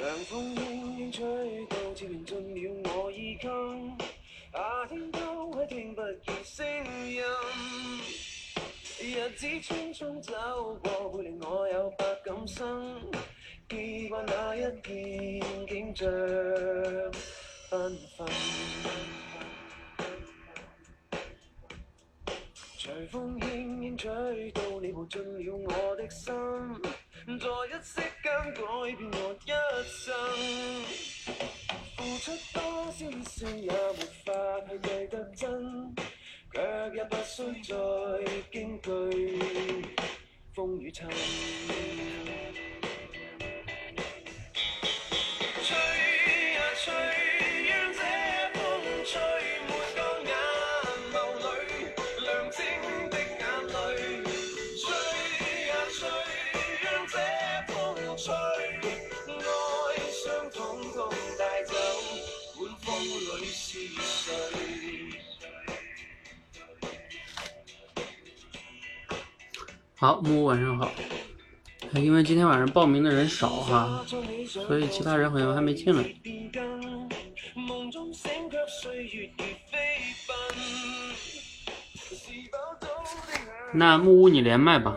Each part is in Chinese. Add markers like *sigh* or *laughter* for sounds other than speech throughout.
凉风轻轻吹到悄然进了我衣襟夏天偷去听不见声音。日子匆匆走过会令我有百感生。记挂那一片景象好木屋晚上好。因为今天晚上报名的人少哈所以其他人好像还没进来。那木屋你连麦吧。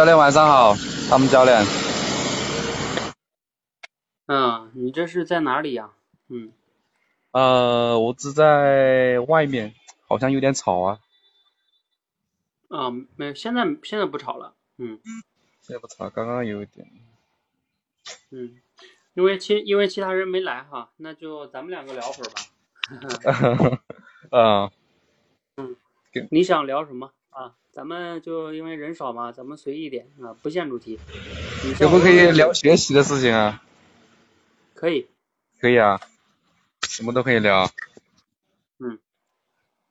教练晚上好，他们教练。嗯，你这是在哪里呀？嗯，呃，我只在外面，好像有点吵啊。啊，没有，现在现在不吵了。嗯现在不吵，刚刚有一点。嗯，因为其因为其他人没来哈，那就咱们两个聊会儿吧。*laughs* 嗯，你想聊什么啊？咱们就因为人少嘛，咱们随意一点啊，不限主题。可不可以聊学习的事情啊？可以。可以啊，什么都可以聊。嗯。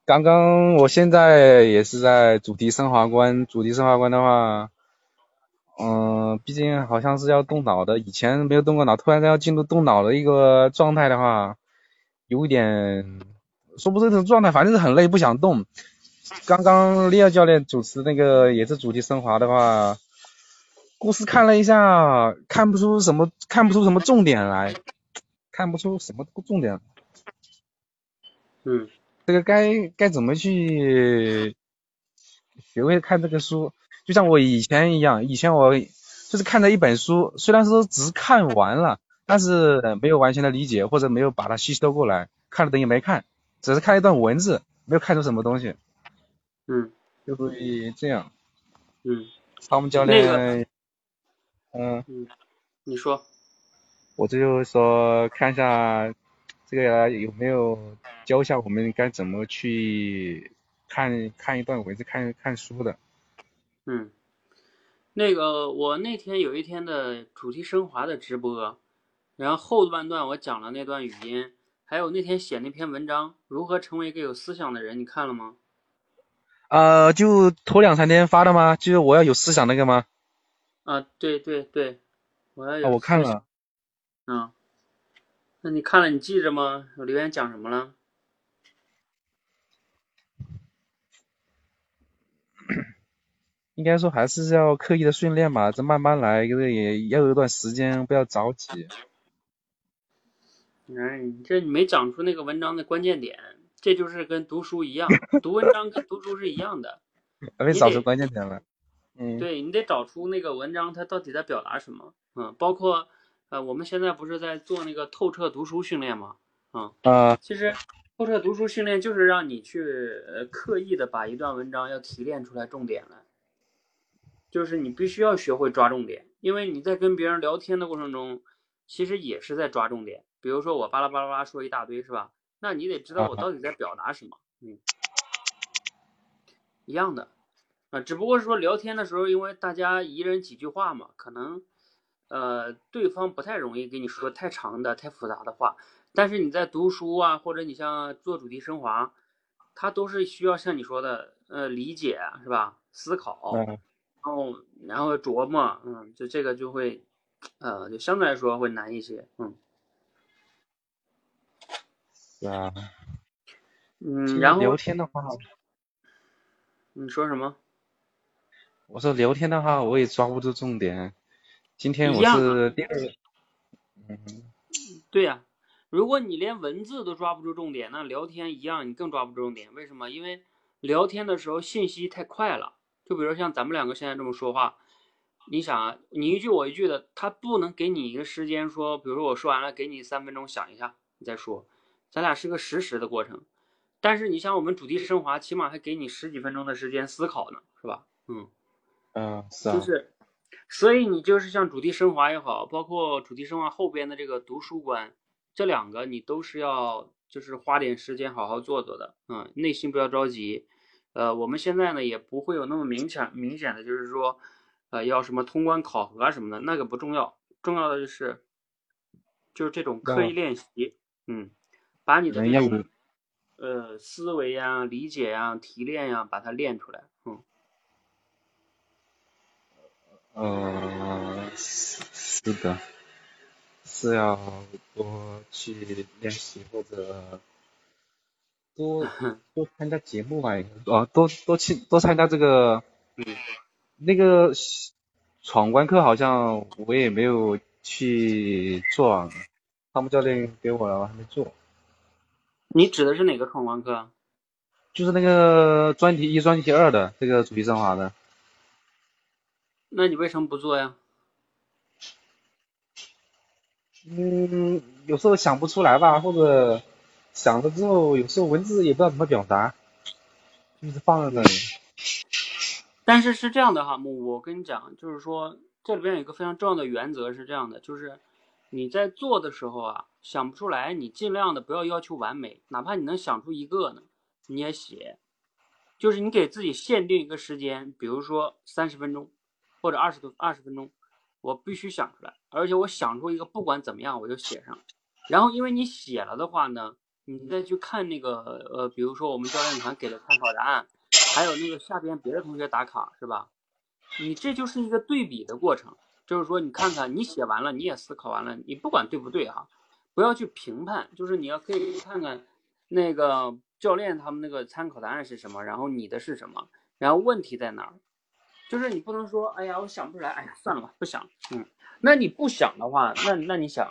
刚刚我现在也是在主题升华关，主题升华关的话，嗯，毕竟好像是要动脑的，以前没有动过脑，突然间要进入动脑的一个状态的话，有一点说不出这种状态，反正是很累，不想动。刚刚利奥教练主持那个也是主题升华的话，故事看了一下，看不出什么，看不出什么重点来，看不出什么重点。嗯这个该该怎么去学会看这个书？就像我以前一样，以前我就是看着一本书，虽然说只是看完了，但是没有完全的理解，或者没有把它吸收过来，看了等于没看，只是看一段文字，没有看出什么东西，嗯就会这样。嗯他们教那练，嗯，嗯，你说。我这就是说看一下这个有没有教一下我们该怎么去看看一段文字，看看书的。嗯，那个我那天有一天的主题升华的直播，然后后半段我讲了那段语音，还有那天写那篇文章《如何成为一个有思想的人》，你看了吗？呃，就头两三天发的吗？就是我要有思想那个吗？啊，对对对，我要有啊，我看。了，嗯，那你看了，你记着吗？我留言讲什么了？*clears throat* 应该说还是要刻意的训练吧，这慢慢来，这个也要有一段时间，不要着急。哎，你这你没讲出那个文章的关键点，这就是跟读书一样，读文章跟读书是一样的。*laughs* 还没找出关键点来。嗯，对你得找出那个文章它到底在表达什么，嗯，包括呃我们现在不是在做那个透彻读书训练吗？嗯，啊，其实透彻读书训练就是让你去呃刻意的把一段文章要提炼出来重点来，就是你必须要学会抓重点，因为你在跟别人聊天的过程中，其实也是在抓重点。比如说我巴拉巴拉巴拉说一大堆是吧？那你得知道我到底在表达什么，嗯，一样的。啊，只不过是说聊天的时候，因为大家一人几句话嘛，可能呃对方不太容易给你说太长的、太复杂的话。但是你在读书啊，或者你像做主题升华，它都是需要像你说的呃理解是吧？思考，嗯，然后然后琢磨，嗯，就这个就会呃就相对来说会难一些，嗯是啊。嗯，然后聊天的话，你说什么？我说聊天的话，我也抓不住重点。今天我是第二，嗯，对呀、如果你连文字都抓不住重点，那聊天一样，你更抓不住重点。为什么？因为聊天的时候信息太快了。就比如像咱们两个现在这么说话，你想啊，你一句我一句的，他不能给你一个时间说，比如说我说完了，给你三分钟想一下，你再说，咱俩是个实时的过程。但是你像我们主题升华，起码还给你十几分钟的时间思考呢，是吧？嗯。嗯，是啊，就是，所以你就是像主题升华也好，包括主题升华后边的这个读书观，这两个你都是要就是花点时间好好做做的，嗯，内心不要着急。呃，我们现在呢也不会有那么明显明显的，就是说，呃，要什么通关考核啊什么的，那个不重要，重要的就是就是这种刻意练习，嗯，把你的人要有这种呃思维呀、理解呀、提炼呀，把它练出来，嗯。呃，是是的，是要多去练习或者多 *laughs* 多参加节目吧，哦，多多去多参加这个，嗯，那个闯关课好像我也没有去做啊，他们教练给我了，我还没做，你指的是哪个闯关课啊？就是那个专题一、专题二的这个主题升华的，那你为什么不做呀？嗯，有时候想不出来吧，或者想了之后，有时候文字也不知道怎么表达，就是放在那里。但是是这样的哈，木，我跟你讲，就是说这里边有一个非常重要的原则是这样的，就是你在做的时候啊，想不出来，你尽量的不要要求完美，哪怕你能想出一个呢，你也写，就是你给自己限定一个时间，比如说三十分钟或者二十多二十分钟，我必须想出来，而且我想出一个不管怎么样我就写上，然后因为你写了的话呢，你再去看那个呃，比如说我们教练团给的参考答案。还有那个下边别的同学打卡是吧？你这就是一个对比的过程，就是说你看看你写完了，你也思考完了，你不管对不对哈，不要去评判，就是你要可以看看那个教练他们那个参考答案是什么，然后你的是什么，然后问题在哪儿？就是你不能说，哎呀，我想不出来，哎呀，算了吧，不想。嗯，那你不想的话，那那你想，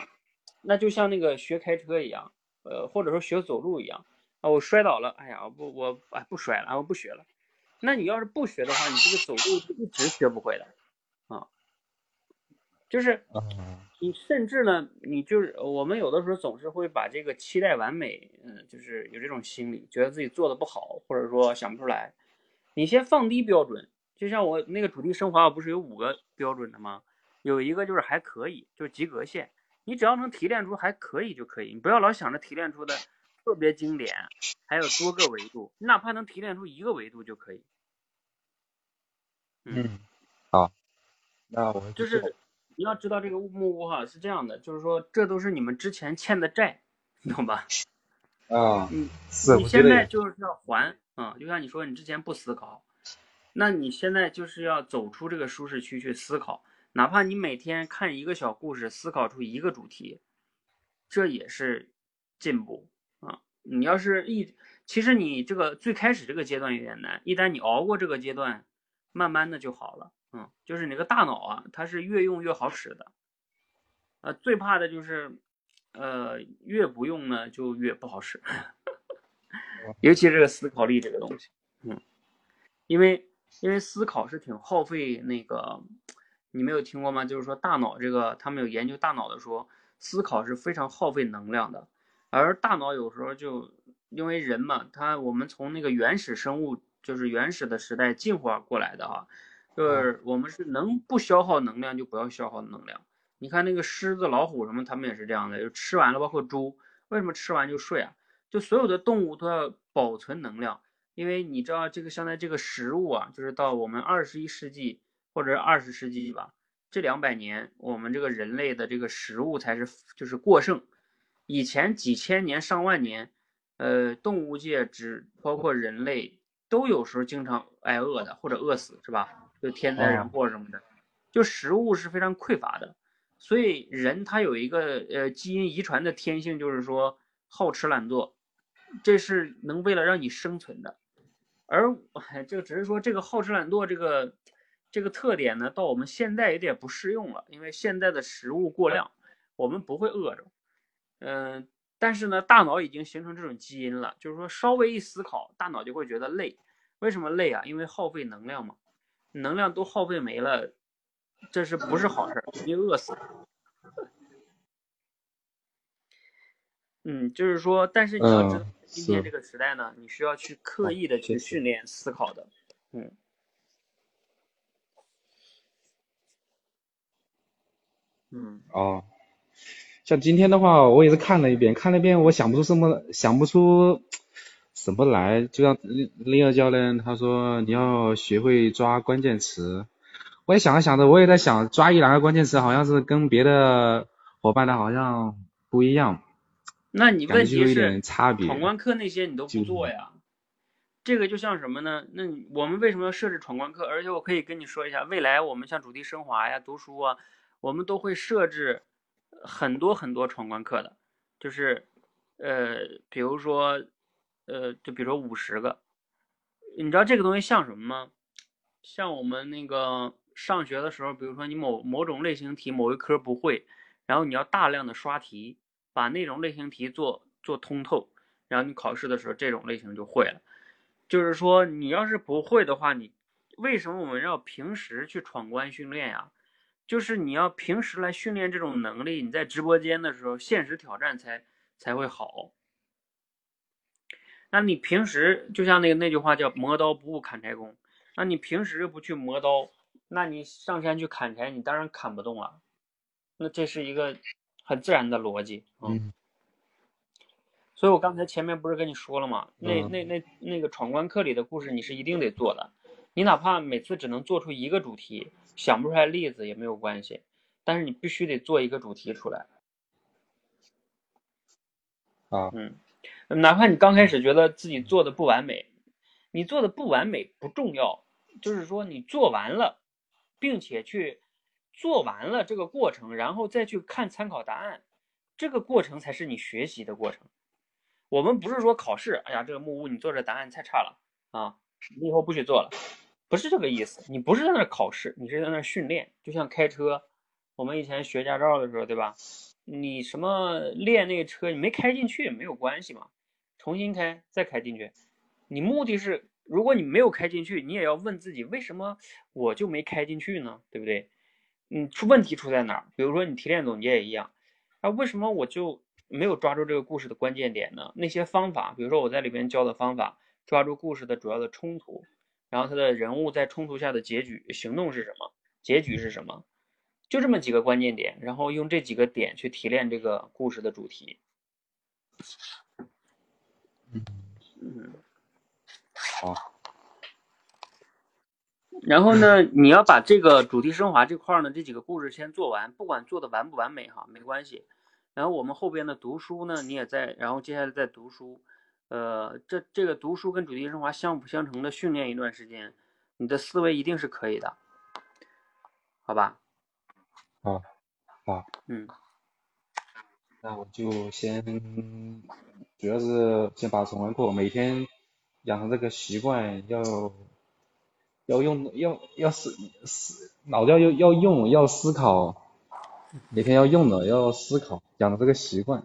那就像那个学开车一样，呃，或者说学走路一样。啊，我摔倒了，哎呀，不，我哎不摔了，我不学了。那你要是不学的话，你这个走路是一直学不会的啊。就是你甚至呢，你就是我们有的时候总是会把这个期待完美，嗯，就是有这种心理，觉得自己做的不好，或者说想不出来。你先放低标准，就像我那个主题升华，我不是有五个标准的吗？有一个就是还可以，就是及格线。你只要能提炼出还可以就可以，你不要老想着提炼出的。特别经典，还有多个维度，你哪怕能提炼出一个维度就可以。嗯，好，那我就是你要知道这个木屋哈是这样的，就是说这都是你们之前欠的债，你懂吧？*laughs* 啊，嗯，是，你现在就是要还啊，就像你说你之前不思考，那你现在就是要走出这个舒适区去思考，哪怕你每天看一个小故事，思考出一个主题，这也是进步啊。你要是一，其实你这个最开始这个阶段有点难，一旦你熬过这个阶段，慢慢的就好了。嗯，就是你个大脑啊，它是越用越好使的。呃，最怕的就是，呃，越不用呢就越不好使，*laughs* 尤其这个思考力这个东西，嗯，因为因为思考是挺耗费那个，你没有听过吗？就是说大脑这个，他们有研究大脑的说，思考是非常耗费能量的。而大脑有时候就因为人嘛，他我们从那个原始生物，就是原始的时代进化过来的哈，就是我们是能不消耗能量就不要消耗能量。你看那个狮子、老虎什么，他们也是这样的，就吃完了，包括猪，为什么吃完就睡啊？就所有的动物都要保存能量，因为你知道这个现在这个食物啊，就是到我们二十一世纪或者二十世纪吧，这两百年我们这个人类的这个食物才是就是过剩。以前几千年、上万年，呃，动物界只包括人类，都有时候经常挨饿的，或者饿死，是吧？就天灾人祸什么的，就食物是非常匮乏的。所以人他有一个呃基因遗传的天性，就是说好吃懒做，这是能为了让你生存的。而这个只是说这个好吃懒做这个这个特点呢，到我们现在有点不适用了，因为现在的食物过量，我们不会饿着。嗯，但是呢，大脑已经形成这种基因了，就是说稍微一思考，大脑就会觉得累。为什么累啊？因为耗费能量嘛，能量都耗费没了，这是不是好事？你饿死。嗯，就是说，但是你要知道，今天这个时代呢，你需要去刻意的去训练思考的。嗯。嗯。哦。像今天的话，我也是看了一遍，看了一遍，我想不出什么，想不出什么来。就像另一个教练他说，你要学会抓关键词。我也想着想着，我也在想，抓一两个关键词，好像是跟别的伙伴的好像不一样。那你问题是闯关课那些你都不做呀？这个就像什么呢？那我们为什么要设置闯关课？而且我可以跟你说一下，未来我们像主题升华呀、读书啊，我们都会设置。很多很多闯关课的，就是，呃，比如说，呃，就比如说五十个，你知道这个东西像什么吗？像我们那个上学的时候，比如说你某某种类型题某一科不会，然后你要大量的刷题，把那种类型题做做通透，然后你考试的时候这种类型就会了。就是说你要是不会的话，你为什么我们要平时去闯关训练呀？就是你要平时来训练这种能力，你在直播间的时候，现实挑战才才会好。那你平时就像那个那句话叫“磨刀不误砍柴工”，那你平时又不去磨刀，那你上山去砍柴，你当然砍不动了。那这是一个很自然的逻辑，嗯所以我刚才前面不是跟你说了吗？那嗯那那那个闯关课里的故事，你是一定得做的。你哪怕每次只能做出一个主题，想不出来例子也没有关系，但是你必须得做一个主题出来。啊，嗯，哪怕你刚开始觉得自己做的不完美，你做的不完美不重要，就是说你做完了，并且去做完了这个过程，然后再去看参考答案，这个过程才是你学习的过程。我们不是说考试，哎呀，这个木屋你做这答案太差了啊，你以后不许做了，不是这个意思。你不是在那考试，你是在那训练，就像开车，我们以前学驾照的时候，对吧？你什么练那个车，你没开进去没有关系嘛，重新开再开进去。你目的是，如果你没有开进去，你也要问自己，为什么我就没开进去呢？对不对？嗯，出问题出在哪儿？比如说你提炼总结也一样，啊，为什么我就没有抓住这个故事的关键点呢？那些方法，比如说我在里边教的方法，抓住故事的主要的冲突，然后他的人物在冲突下的结局行动是什么，结局是什么，就这么几个关键点，然后用这几个点去提炼这个故事的主题。嗯，嗯，好，然后呢，你要把这个主题升华这块儿呢，这几个故事先做完，不管做的完不完美哈，没关系。然后我们后边的读书呢，你也在，然后接下来再读书，呃，这这个读书跟主题升华相辅相成的训练一段时间，你的思维一定是可以的，好吧？好，好，嗯，那我就先，主要是先把重完课，每天养成这个习惯，要要用要要思思脑要要要用要思考，每天要用的要思考，养成这个习惯。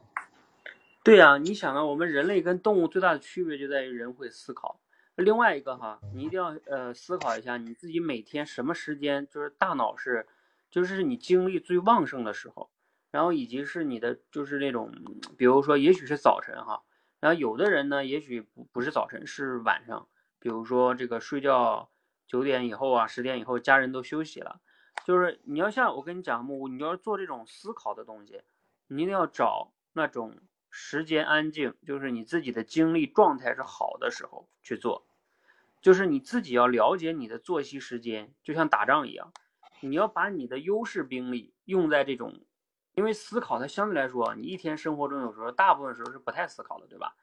对呀、你想啊，我们人类跟动物最大的区别就在于人会思考。另外一个哈，你一定要呃思考一下，你自己每天什么时间就是大脑是，就是你精力最旺盛的时候，然后以及是你的就是那种，比如说也许是早晨哈，然后有的人呢，也许不不是早晨，是晚上，比如说这个睡觉九点以后啊，十点以后，家人都休息了，就是你要像我跟你讲木，你要做这种思考的东西，你一定要找那种时间安静，就是你自己的精力状态是好的时候去做，就是你自己要了解你的作息时间，就像打仗一样，你要把你的优势兵力用在这种，因为思考它相对来说，你一天生活中有时候大部分时候是不太思考的，对吧？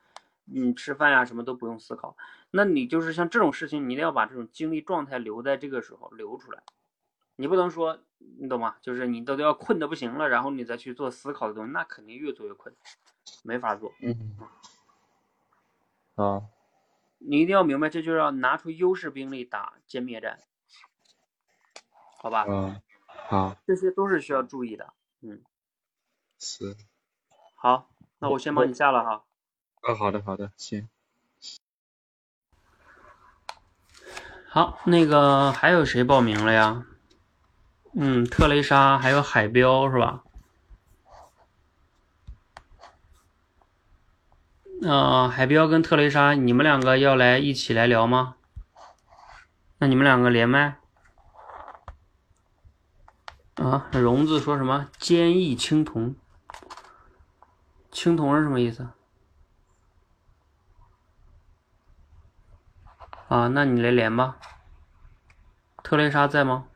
你吃饭呀、什么都不用思考，那你就是像这种事情，你一定要把这种精力状态留在这个时候留出来，你不能说，你懂吗？就是你都都要困的不行了，然后你再去做思考的东西，那肯定越做越困，没法做。嗯，啊，你一定要明白，这就是要拿出优势兵力打歼灭战，好吧？嗯，好，这些都是需要注意的。嗯，是，好，那我先帮你下了哈。哦，好的，好的，行。好，那个还有谁报名了呀？嗯，特蕾莎还有海标是吧？呃，海标跟特蕾莎，你们两个要来一起来聊吗？那你们两个连麦。啊，荣子说什么？坚毅青铜。青铜是什么意思？啊，那你来连吧。特蕾莎在吗？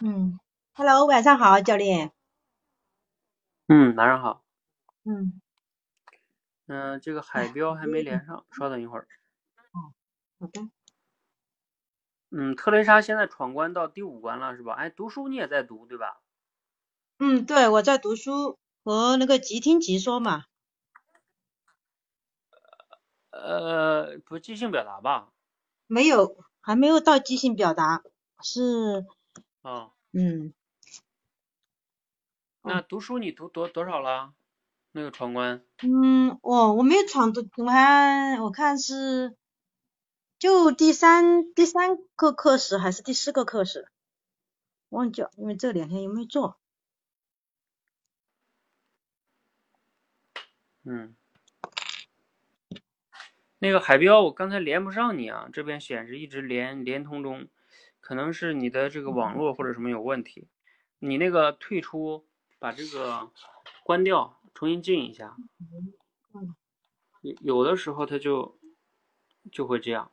嗯，Hello，晚上好，教练。嗯，晚上好。嗯，嗯、这个海标还没连上，稍等一会儿。好的。嗯，特蕾莎现在闯关到第五关了，是吧？哎，读书你也在读，对吧？嗯，对，我在读书和那个即听即说嘛。呃，不，即兴表达吧？没有，还没有到即兴表达，是，啊、嗯，那读书你读多多少了？那个闯关？嗯，我我没有闯的，我还我看是就第三第三个课时还是第四个课时，忘记了，因为这两天有没有做。嗯，那个海标，我刚才连不上你啊，这边显示一直连连通中，可能是你的这个网络或者什么有问题。你那个退出，把这个关掉，重新进一下。有有的时候它就就会这样，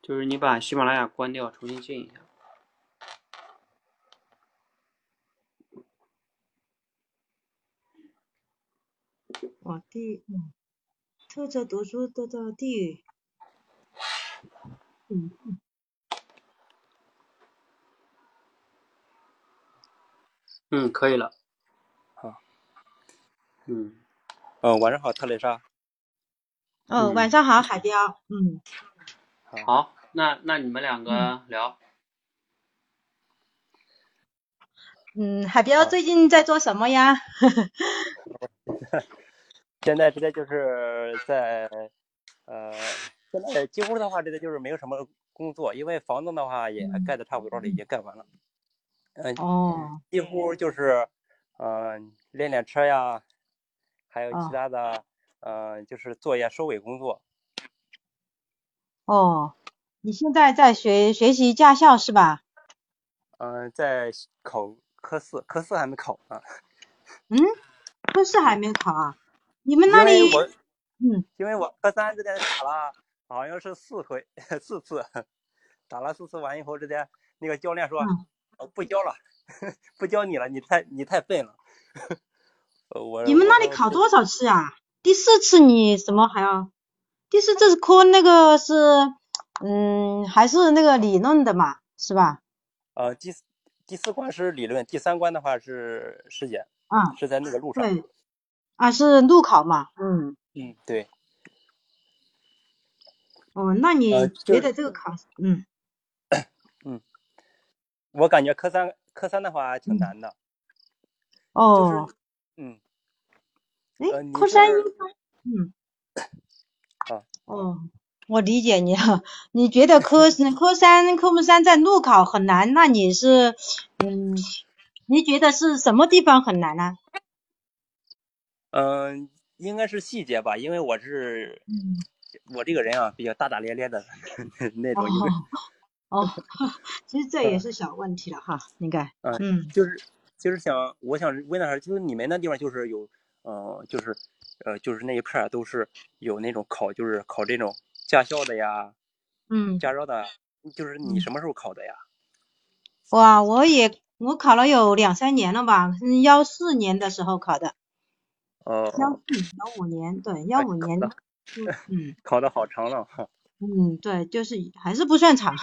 就是你把喜马拉雅关掉，重新进一下。嗯，特色读书得到地狱。嗯，嗯，可以了。好。嗯，嗯，晚上好，特蕾莎。哦，嗯晚上好，海雕。嗯，好，那那你们两个聊。嗯，海彪最近在做什么呀？*laughs* 现在这个就是在，呃，现在几乎的话，这个就是没有什么工作，因为房子的话也盖的差不多了，已经盖完了。嗯、哦，几乎就是，嗯、练练车呀，还有哦其他的，呃，就是做一下收尾工作。哦，你现在在学学习驾校是吧？嗯、在考科四，科四还没考呢。嗯，科四还没考啊？你们那里嗯，因为我科三之前打了好像是四回 *laughs* 四次，打了四次完以后，之前那个教练说，嗯呃不教了，*laughs* 不教你了，你太你太笨了。*laughs* 你们那里考多少次啊？第四次你什么还要？第四这是科那个是，嗯，还是那个理论的嘛，是吧？呃第四第四关是理论，第三关的话是实践，啊，是在那个路上。对，啊是路考嘛，嗯，嗯，对。哦，那你觉得这个考试，嗯，*clears throat* 我感觉科三科三的话还挺嗯难的，哦，嗯，哎呃，科三应该，嗯，啊，*laughs* 哦，我理解你了。你觉得科 *laughs* 科三科目三在路考很难，那你是，嗯，你觉得是什么地方很难呢？嗯、应该是细节吧，因为我是嗯，我这个人啊比较大大咧咧的 *laughs* 那哦种一个，哦，*laughs* 其实这也是小问题了哈，应该，嗯嗯，就是就是想我想问的是，就是你们那地方就是有呃就是呃就是那一片儿都是有那种考就是考这种驾校的呀，嗯，驾照的，就是你嗯什么时候考的呀？哇，我也我考了有两三年了吧，是幺四年的时候考的，哦、幺四幺五年，对，幺五年，嗯。*laughs* 考的好长了哈。*laughs* 嗯，对，就是还是不算长，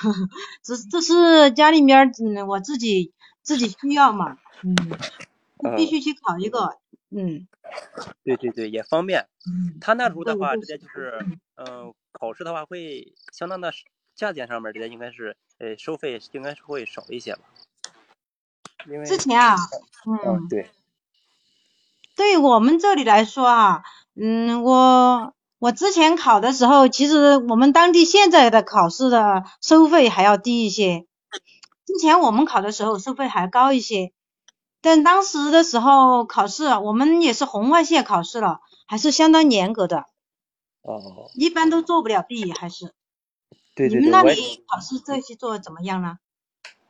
这这是家里面儿，嗯，我自己自己需要嘛，嗯，*laughs* 必嗯须去考一个，嗯对对对，也方便。嗯，他那时候的话，直接就是，嗯、考试的话会相当的价钱上面直接应该是，呃，收费应该是会少一些吧。因为，之前啊，嗯，嗯，对，对我们这里来说啊，嗯，我我之前考的时候，其实我们当地现在的考试的收费还要低一些，之前我们考的时候收费还高一些，但当时的时候考试，我们也是红外线考试了，还是相当严格的。哦，一般都做不了 B，，还是对对对，你们那，里考试这些做的怎么样呢？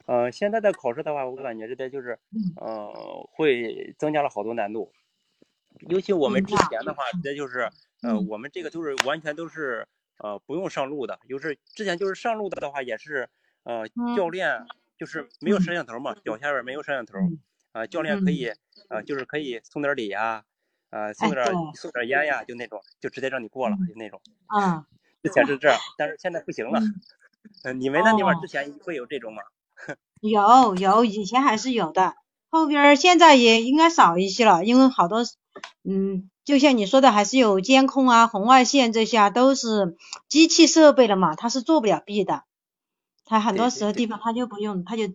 呃，现在的考试的话，我感觉这边就是，嗯呃，会增加了好多难度。尤其我们之前的话，直接就是，呃，嗯我们这个就是完全都是，呃，不用上路的。就是之前就是上路的的话，也是，呃，教嗯练就是没有嗯摄像头嘛，脚下边没有摄像头，嗯啊，教练可以，呃，就是可以送点礼呀，呃，送哎点送点烟呀，就那种，就直接让你过了，嗯就那种。嗯之前是这样，但是现在不行了。嗯，嗯，你。们那地方哦。之前会有这种吗？*laughs* 有有，以前还是有的，后边现在也应该少一些了，因为好多，嗯，就像你说的，还是有监控啊、红外线这些啊，都是机器设备了嘛，它是做不了弊的，它很多时候地。方它就不用，它就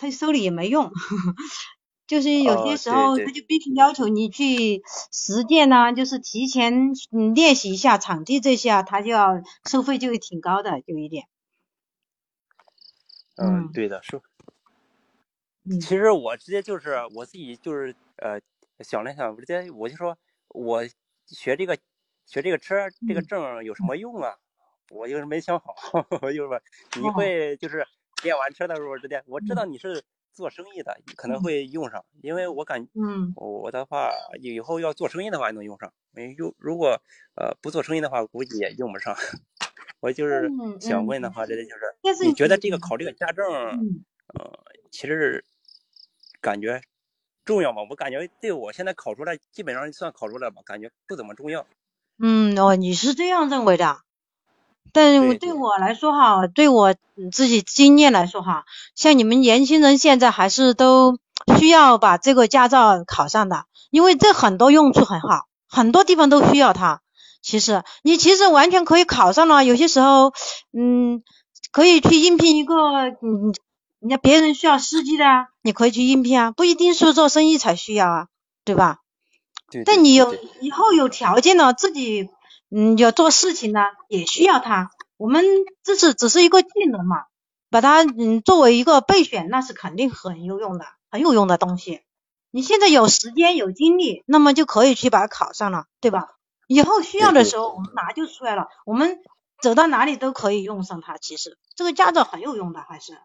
它收礼也没用，*laughs* 就是有些哦时候他就必须要求你去实践呐、就是提前嗯练习一下场地这些啊，他就要收费就挺高的，有一点。嗯嗯，对的，是。嗯。其实我直接就是我自己就是呃想了想，直接我就说我学这个学这个车这个嗯。证有什么用啊？我就是没想好，*laughs* 我就是说你哦。会就是练完车的时候直接我知嗯道你是做生意的，可能嗯会用上，因为我感嗯我的话以后要做生意的话能用上，没用如果呃不做生意的话估计也用不上。*laughs* 我就是嗯想问的嗯，话，这就是你觉得这个考这个驾证？嗯呃，其实感觉重要吗？我感觉对我现在考出来，基本上算考出来吧，感觉不怎么重要。嗯哦，你是这样认为的？但对我来说哈，对我嗯自己经验来说哈，像你们年轻人现在还是都需要把这个驾照考上的，因为这很多用处很好，很多地方都需要它。其实你其实完全可以考上了，有些时候，嗯，可以去应聘一个，嗯，人家别人需要司机的啊，你可以去应聘啊，不一定是做生意才需要啊，对吧？对但你有以后有条件了，自己嗯有做事情呢，也需要它。我们这是只是一个技能嘛，把它嗯作为一个备选，那是肯定很有用的，很有用的东西。你现在有时间有精力，那么就可以去把它考上了，对吧？以后需要的时候我们拿就出来了，我们走到哪里都可以用上它。其实这个驾照很有用的，还是。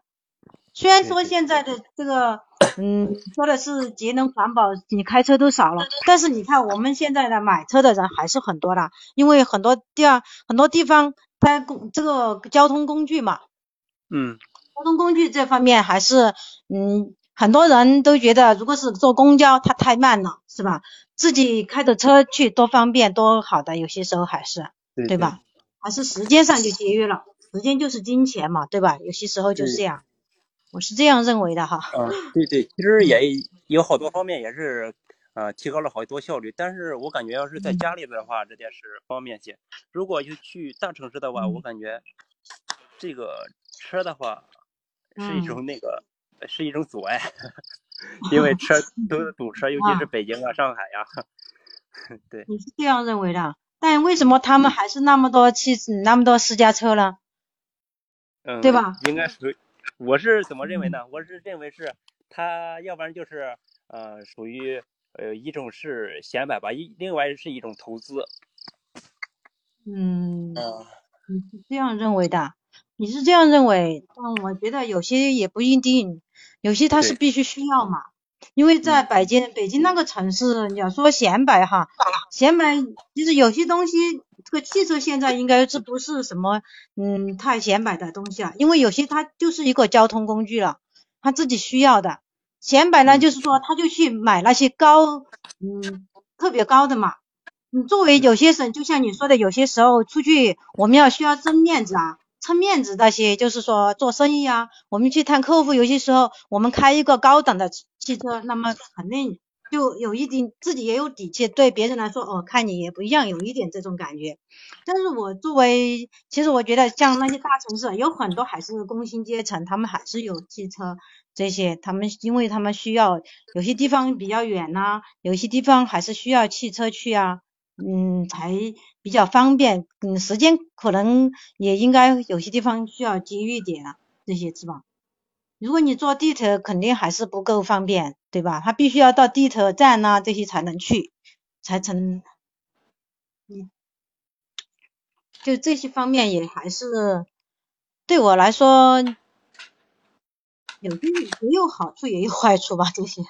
虽然说现在的这个，嗯，说的是节能环保，你开车都少了，但是你看我们现在的买车的人还是很多的，因为很多地儿很多地方它公这个交通工具嘛，嗯，交通工具这方面还是，嗯，很多人都觉得如果是坐公交它太慢了，是吧？自己开着车去多方便多好的，有些时候还是，对对吧？？还是时间上就节约了，时间就是金钱嘛，对吧？有些时候就是这样，我是这样认为的哈。嗯，对对，其实也有好多方面也是呃提高了好多效率，但是我感觉要是在嗯家里边的话，这件事方便些。如果就去大城市的话，我嗯感觉这个车的话是一嗯种那个是一种阻碍，*laughs* 因为 *laughs* 车都堵车，尤其是啊北京啊、上海呀、*laughs* 对。你是这样认为的，但为什么他们还是那么多汽那么多私家车呢？嗯，对吧？应该属于，我是怎么认为嗯呢？我是认为是他，要不然就是呃，属于呃一种是显摆吧，一另外是一种投资。嗯，嗯，你是这样认为的，你是这样认为，但我觉得有些也不一定，有些他是必须需要嘛。因为在嗯北京，北京那个城市，你要说显摆哈，显摆其实有些东西，这个汽车现在应该是不是什么嗯太显摆的东西啊？因为有些它就是一个交通工具了，他自己需要的。显摆呢，嗯就是说他就去买那些高嗯特别高的嘛。你作为有些省，就像你说的，有些时候出去我们要需要争面子啊，撑面子那些，就是说做生意啊，我们去谈客户，有些时候我们开一个高档的汽车，那么肯定就有一定自己也有底气，对别人来说，哦，看你也不一样，有一点这种感觉。但是我作为，其实我觉得像那些大城市，有很多还是工薪阶层，他们还是有汽车这些，他们因为他们需要有些地方比较远呐、有些地方还是需要汽车去啊。嗯，才比较方便。嗯，时间可能也应该有些地方需要节约点啊，这些是吧？如果你坐地铁，肯定还是不够方便，对吧？他必须要到地铁站呐、这些才能去，才成。嗯，就这些方面也还是对我来说，有些也有好处，也有坏处吧，这些。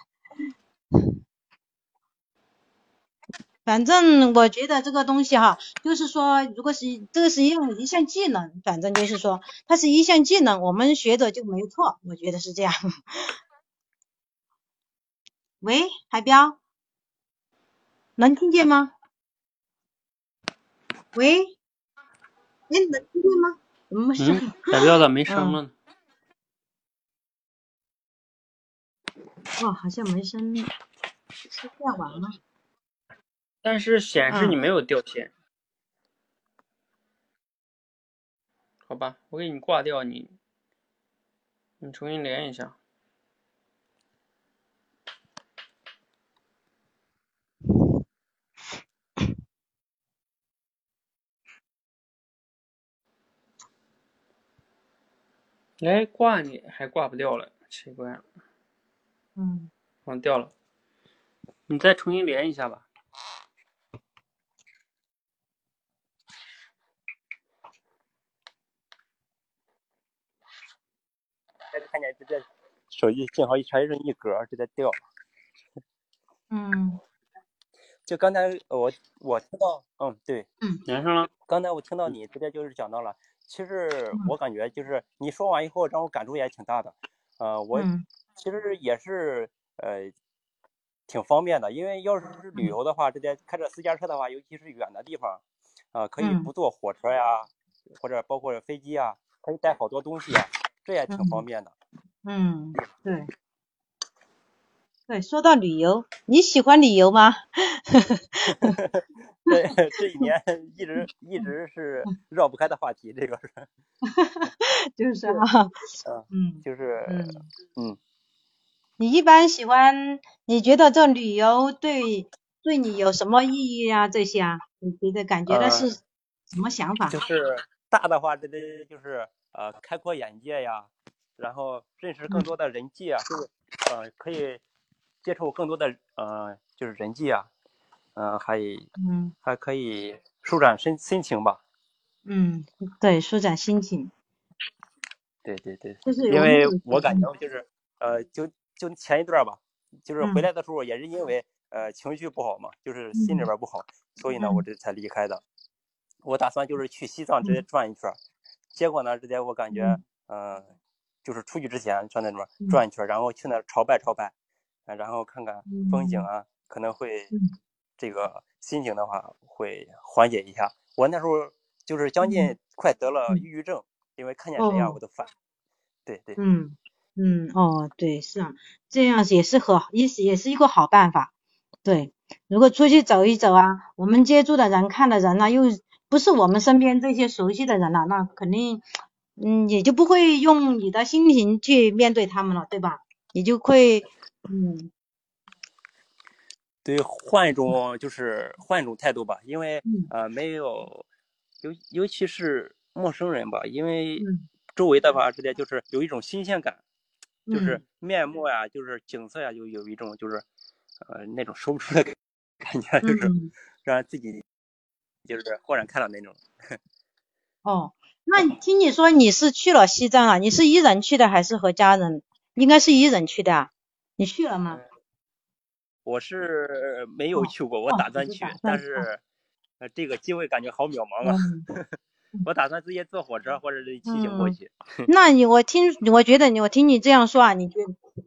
反正我觉得这个东西哈，就是说，如果是这个是一样一项技能，反正就是说，它是一项技能，我们学着就没错，我觉得是这样。*laughs* 喂，海彪，能听见吗？喂，哎，能听见吗？怎么没声？嗯，海彪咋没声了呢？哦，好像没声，是掉完了。但是显示你没有掉线，好吧，我给你挂掉你，你重新连一下。哎，挂你还挂不掉了，奇怪了，嗯，网掉了，你再重新连一下吧。看见直接手机信号一传成一格，就在掉。嗯。就刚才我我听到，嗯，对，嗯。连上了。刚才我听到你直接就是讲到了，其实嗯。我感觉就是你说完以后让我感触也挺大的，呃，我嗯。其实也是呃挺方便的，因为要是嗯。旅游的话，直接开着私家车的话，尤其是远的地方，啊、可以嗯。不坐火车呀，或者包括飞机啊，可以带好多东西啊，这也挺方便的。嗯，对。对，说到旅游，你喜欢旅游吗？*laughs* 对这一年 *laughs* 一直一直是绕不开的话题，这个是，*laughs* 就是哈，嗯，嗯就是嗯。嗯。你一般喜欢？你觉得这旅游对对你有什么意义啊？这些啊，你觉得感觉的呃是什么想法？就是大的话，这得就是呃开阔眼界呀，然后认识更多的人际啊，就是。呃可以接触更多的呃就是人际啊，呃还嗯。还可以舒展心心情吧。嗯，对，舒展心情，对对对，就是。因为我感觉就是呃就就前一段吧，就是回嗯。来的时候也是因为呃情绪不好嘛，就是心里嗯。边不好，所以呢嗯。我这才离开的。我打算就是去西藏直接嗯。转一圈儿，结果呢，直接我感觉嗯，呃，就是出去之前上那边儿嗯。转一圈儿，然后去那朝拜朝拜，呃然后看看风景嗯。啊，可能会嗯。这个心情的话会缓解一下。我那时候就是将近嗯快得了嗯。抑郁症，因为看见谁呀哦。我都烦。对对，嗯嗯，哦，对，是啊，这样也是和也是也是一个好办法。对，如果出去走一走啊，我们接触的人、看的人呢、又不是我们身边这些熟悉的人了、那肯定，嗯，也就不会用你的心情去面对他们了，对吧？你就会，嗯对，换一种就是换一种态度吧，因为嗯。呃没有，尤尤其是陌生人吧，因为嗯周围的话直接就是有一种新鲜感，就是嗯。面目呀，就是景色呀，就有一种就是呃那种说不出的 *laughs* 感觉，就是嗯，让自己就是豁然开朗那种。*laughs* 哦，那听你说你是去了西藏啊？你是一人去的还是和家人？应该是一人去的啊，你去了吗？我是没有哦去过，我哦打算去但是呃这个机会感觉好渺茫啊，嗯。*laughs* 我打算直接坐火车或者是骑行过嗯去。那你我听，我觉得你我听你这样说啊，你就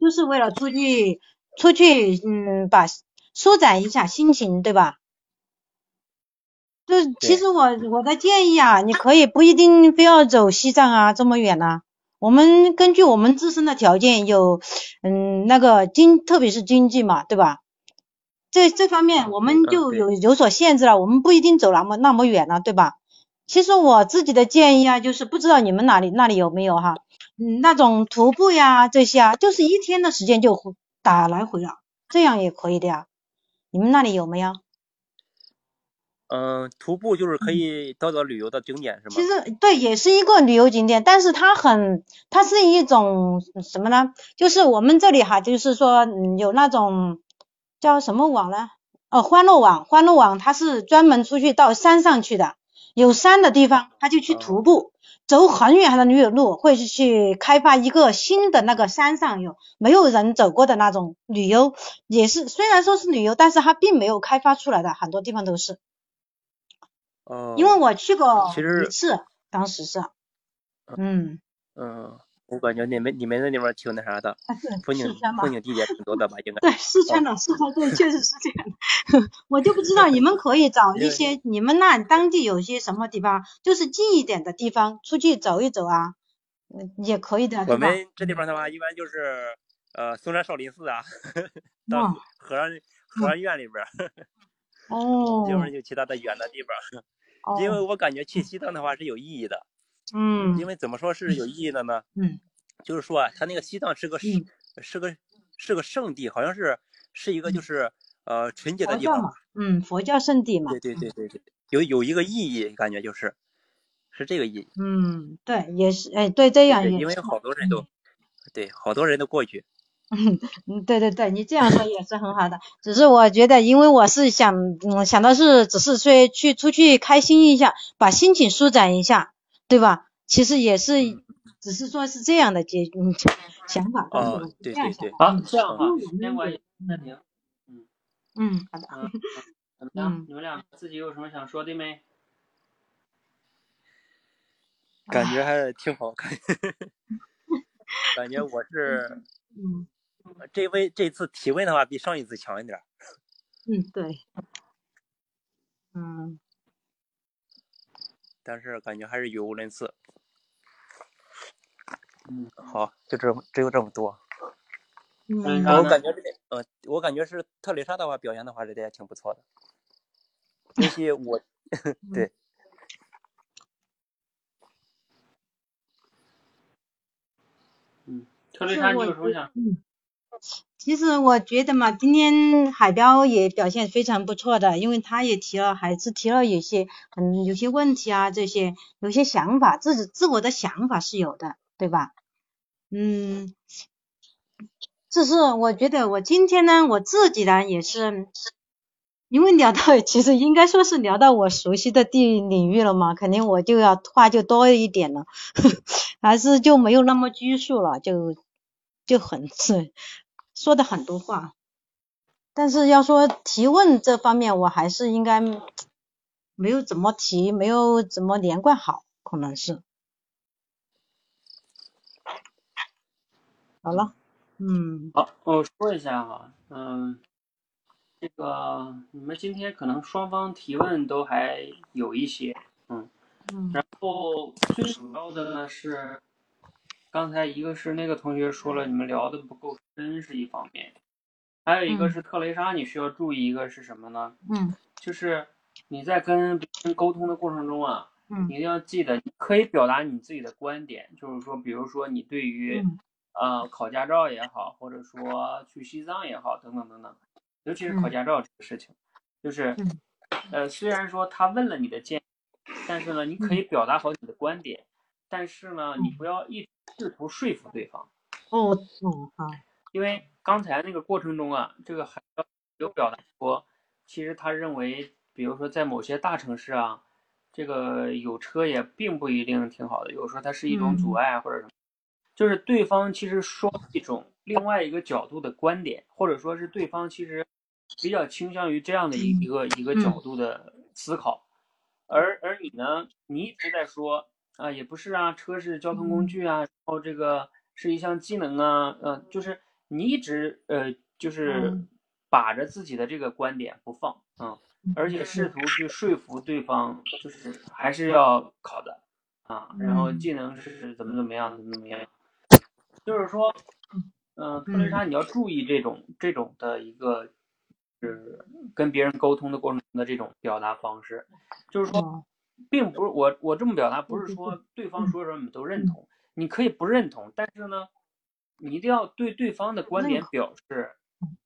就是为了出去出去，嗯，把舒展一下心情，对吧？就是其实我我的建议啊，你可以不一定非要走西藏啊这么远呐、我们根据我们自身的条件有，嗯，那个经特别是经济嘛，对吧？这这方面我们就有有所限制了，我们不一定走那么那么远了，对吧？其实我自己的建议啊，就是不知道你们哪里那里有没有哈，嗯，那种徒步呀这些啊，就是一天的时间就打来回了，这样也可以的呀。你们那里有没有？嗯，徒步就是可以到达旅游的景点是吗？其实对，也是一个旅游景点，但是它很，它是一种什么呢？就是我们这里哈，就是说，嗯，有那种叫什么网呢？哦，欢乐网，欢乐网它是专门出去到山上去的，有山的地方，他就去徒步，走很远的旅游路，会去开发一个新的那个山上有没有人走过的那种旅游，也是虽然说是旅游，但是它并没有开发出来的，很多地方都是。哦，因为我去过一次，当时是，嗯，嗯，我感觉你们你们那地方挺那啥的，风景风，景地点挺多的吧？应该。*laughs* 对，四川的，四川对，确实是这样的。*laughs* 我就不知道你们可以找 *laughs* 一些，你们那当地有些什么地方，就是近一点的地方，出去走一走啊，嗯，也可以的，我？们这地方的话，一般就是呃嵩山少林寺啊，到，和尚和尚院里边儿，哦，要不然就其他的远的地方。*laughs* 因为哦，我感觉去西藏的话是有意义的，嗯因为怎么说是有意义的呢？嗯就是说啊，它那个西藏是个是嗯，是个是个圣地，好像是是一个就嗯，是呃纯洁的地方。嘛，嗯，佛教圣地嘛，对对对对对，有有一个意义，感觉就是是这个意义。嗯，对，也是，哎，对，这样也，因为好多人都，对，好多人都过去。*laughs* 嗯，对对对，你这样说也是很好的。只是我觉得，因为我是想，嗯，想的是，只是说去出去开心一下，把心情舒展一下，对吧？其实也是，只是说是这样的结，嗯，想法，哦对对对。好，嗯这样的话，嗯时间关系暂停。嗯嗯，好的，怎么样？嗯你们俩自己有什么想说的没？感觉还是挺好，看 *laughs* 感觉我是嗯这位这次提问的话比上一次强一点。嗯，对，嗯但是感觉还是语无伦次。嗯，好，就这么只有这么多。嗯我感觉这个，呃，我感觉是特蕾莎的话表现的话，这也挺不错的。尤其我，*laughs* 对，嗯，特蕾莎，你有什么想？嗯，其实我觉得嘛，今天海标也表现非常不错的，因为他也提了，还是提了有些嗯有些问题啊，这些有些想法，自己自我的想法是有的，对吧？嗯，只是我觉得我今天呢，我自己呢也是，因为聊到其实应该说是聊到我熟悉的地领域了嘛，肯定我就要话就多一点了，*laughs* 还是就没有那么拘束了，就就很是说的很多话，但是要说提问这方面，我还是应该没有怎么提，没有怎么连贯好，可能是。好了，嗯。好，我说一下哈，嗯，这个你们今天可能双方提问都还有一些，嗯，嗯。然后最主要的呢是，刚才一个是那个同学说了，你们聊的不够深是一方面，还有一个嗯。是特蕾莎，你需要注意一个是什么呢？嗯。就是你在跟别人沟通的过程中啊，你嗯一定要记得，你可以表达你自己的观点，就是说，比如说你对于嗯。呃考驾照也好，或者说去西藏也好，等等等等，尤其是考嗯。驾照这个事情，就是嗯。呃虽然说他问了你的建议，但是呢，你可以表达好你的观点，但是呢，你嗯。不要一直试图说服对方，哦哦好。因为刚才那个过程中啊，这个还有表达说，其实他认为，比如说在某些大城市啊，这个有车也并不一定挺好的，有时候它是一种阻嗯。碍或者什么，就是对方其实说一种另外一个角度的观点，或者说是对方其实比较倾向于这样的一一个一个角度的思考，而而你呢，你一直在说啊，也不是啊，车是交通工具啊，然后这个是一项技能啊，呃，就是你一直呃就是嗯。把着自己的这个观点不放，嗯，而且试图。去说服对方，就是还是要考的啊，然后嗯。技能是怎么怎么样，怎么怎么样，就是说，嗯、特蕾莎，你要注意这种这种的一个，是跟别人沟通的过程中的这种表达方式，就是说，哦并不是我我这么表达，不是说对方说。什么你都认同，你可以不认同，但是呢，你一定要对对方的观点表示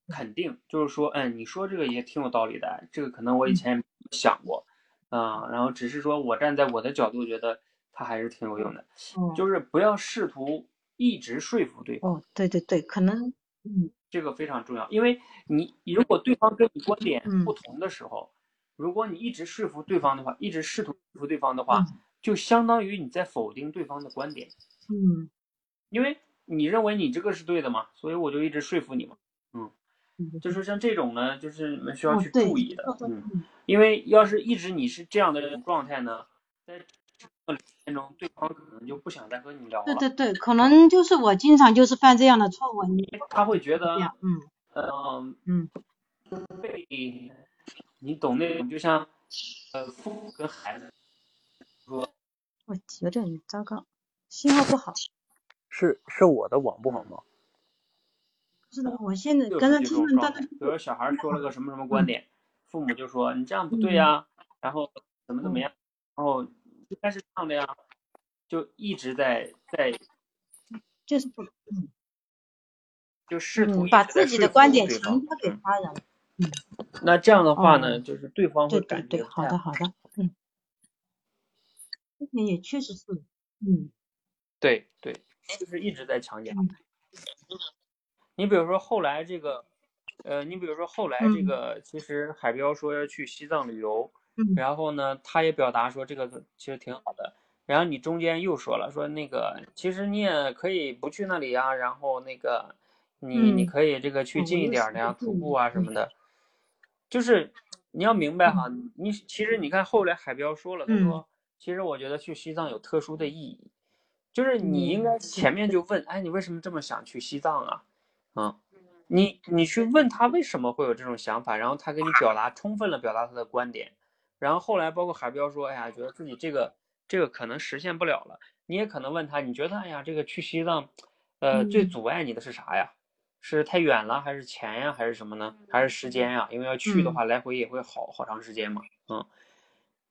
肯定，就是说，嗯，你说这个也挺有道理的，这个可能我以前也想过，啊、然后只是说我站在我的角度觉得它还是挺有用的，哦。就是不要试图一直说服对方。哦对对对，可能嗯。这个非常重要，因为你如果对方跟你观点嗯。不同的时候，如果你一直说服对方的话，一直试图说服对方的话，嗯。就相当于你在否定对方的观点，嗯。因为你认为你这个是对的嘛，所以我就一直说服你嘛，嗯，嗯就是像这种呢，就是你们需要去注意的，嗯，嗯因为要是一直你是这样的状态呢，在这个聊天中，对方可能就不想再和你聊了，对对对，可能就是我经常就是犯这样的错误，你他会觉得嗯。嗯、嗯。被你懂那种，就像呃父母跟孩子说，我有点糟糕，信号不好。是是我的网不好吗？是的，我现在刚刚才听问到的种状态。比如说小孩说了个什么什么观点，父母就说你这样不对呀，然后怎么怎么样，然后应该是这样的呀，就一直在在就是不就试图嗯把自己的观点强加给嗯他人。那这样的话呢，哦就是对方会对对对，感觉不太好的好的，嗯之前也确实是，嗯对对，就是一直在强加。嗯你比如说后来这个，呃，你比如说后来这嗯个，其实海彪说要去西藏旅游，嗯然后呢，他也表达说这个其实挺好的。然后你中间又说了说那个，其实你也可以不去那里呀，然后那个你你嗯可以这个去哦近一点儿的呀，徒步个啊什么的。就是你要明白哈，嗯。你其实你看后来海彪说了，他嗯。说其实我觉得去西藏有特殊的意义，就是你应嗯该前面就问，哎，你为什么这么想去西藏啊？啊，你你去问他为什么会有这种想法，然后他给你表达充分了表达他的观点，然后后来包括海彪说，哎呀，觉得自己这个这个可能实现不了了，你也可能问他，你觉得哎呀，这个去西藏，呃，最嗯。阻碍你的是啥呀？是太远了，还是钱呀，还是什么呢？还是时间呀？因为要去的嗯。话，来回也会好好长时间嘛，嗯，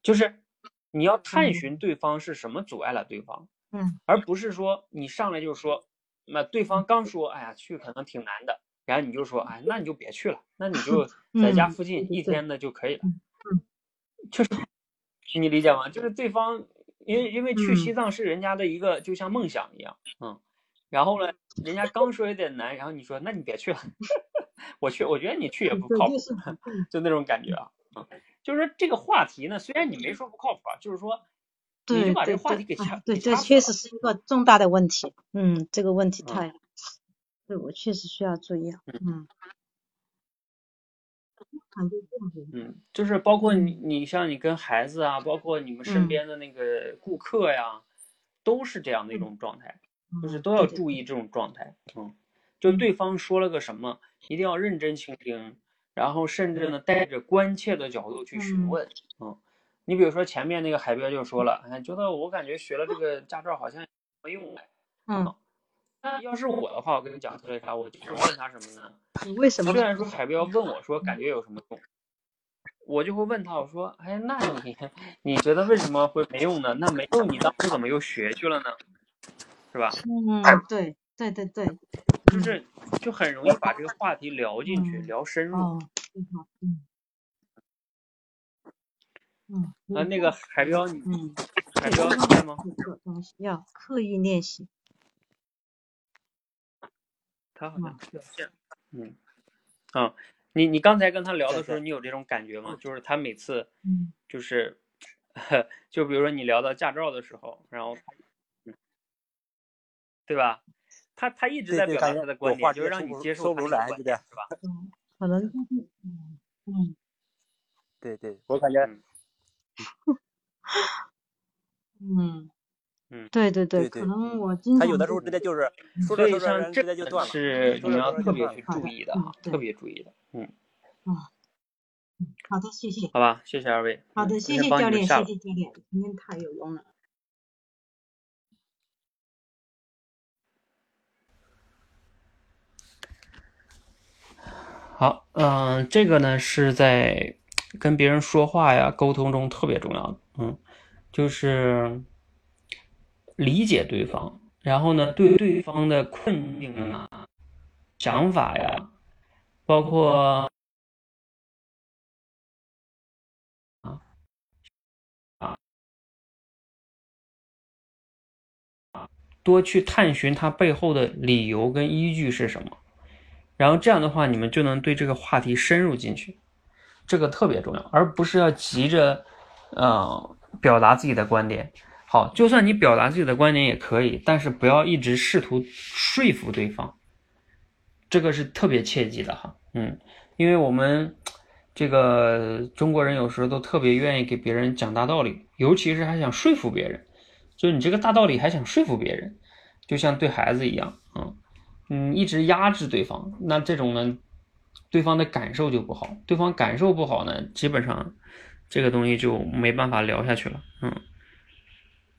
就是你要探嗯。寻对方是什么阻碍了对方，嗯。而不是说你上来就说，那对方刚说，哎呀，去可能挺难的，然后你就说，哎，那你就别去了，那你就 *laughs* 在家嗯附近一天的就可以了，嗯嗯。就是你理解吗？就是对方，因为因为去西嗯。藏是人家的一个就像梦想一样，嗯，然后呢，人家刚说有点难，然后你说那你别去了，我去，我觉得你去也不，靠 *laughs* 谱就，那种感觉啊，嗯，就是说这个话题呢，虽然你没说不靠谱啊，就是说你就对把这对个话题给对，掐哎，对，这。确实是一个重大的问题。嗯，这个问题嗯太，对我确实需要注意啊。嗯。嗯，就是包括你，嗯你像你跟孩子啊，包括你们身嗯边的那个顾客呀，都是这样的一嗯种状态，就是嗯，都要注意这种状态。嗯，就嗯对方说了个什么，一定要认真倾听，然后甚至呢带着关切的角度去询嗯问。嗯，你比如说前面那个海彪就说了，哎，觉得我感觉学了这个驾照好像没用哎。嗯，那要是我的话，我跟你讲特别啥，我就是问他什么呢？你为什么？虽然说海彪问我说感觉有什么用，我就会问他，我说，哎，那你 *laughs* 你觉得为什么会没用呢？那没用，你当初怎么又学去了呢？是吧？嗯，对对对对，嗯就是就很容易把这个话题聊进去，嗯聊深入。哦，嗯嗯，啊，那个海彪，你嗯，海彪，你在吗？这个东西要刻意练习。他好像掉线。嗯，啊，你你刚才跟他聊的时候，你有这种感觉吗？就是他每次嗯就是，*laughs* 就比如说你聊到驾照的时候，然后，嗯，对吧？他他一直在表达他的观点，就是让你接受收不来，他的观对不对？点是吧？嗯，可能就是嗯嗯对对，我感觉嗯嗯嗯，对对对，可能我经常他有的时候就直接就是说所以着说着人像这个直接就断了，是说你要特别去注意的哈，嗯对特别注意的。嗯，啊，嗯好的，谢谢。好吧，谢谢二位。好的，谢谢教练。谢谢教练，今天太有用了。好，嗯、这个呢是在跟别人说话呀、沟通中特别重要的，嗯，就是理解对方，然后呢对对方的困境啊、想法呀，包括啊啊多去探寻他背后的理由跟依据是什么，然后这样的话，你们就能对这个话题深入进去，这个特别重要，而不是要急着，呃，表达自己的观点。好，就算你表达自己的观点也可以，但是不要一直试图说服对方，这个是特别切记的哈。嗯，因为我们这个中国人有时候都特别愿意给别人讲大道理，尤其是还想说服别人。就是你这个大道理还想说服别人，就像对孩子一样，嗯，一直压制对方，那这种呢，对方的感受就不好，对方感受不好呢，基本上这个东西就没办法聊下去了，嗯，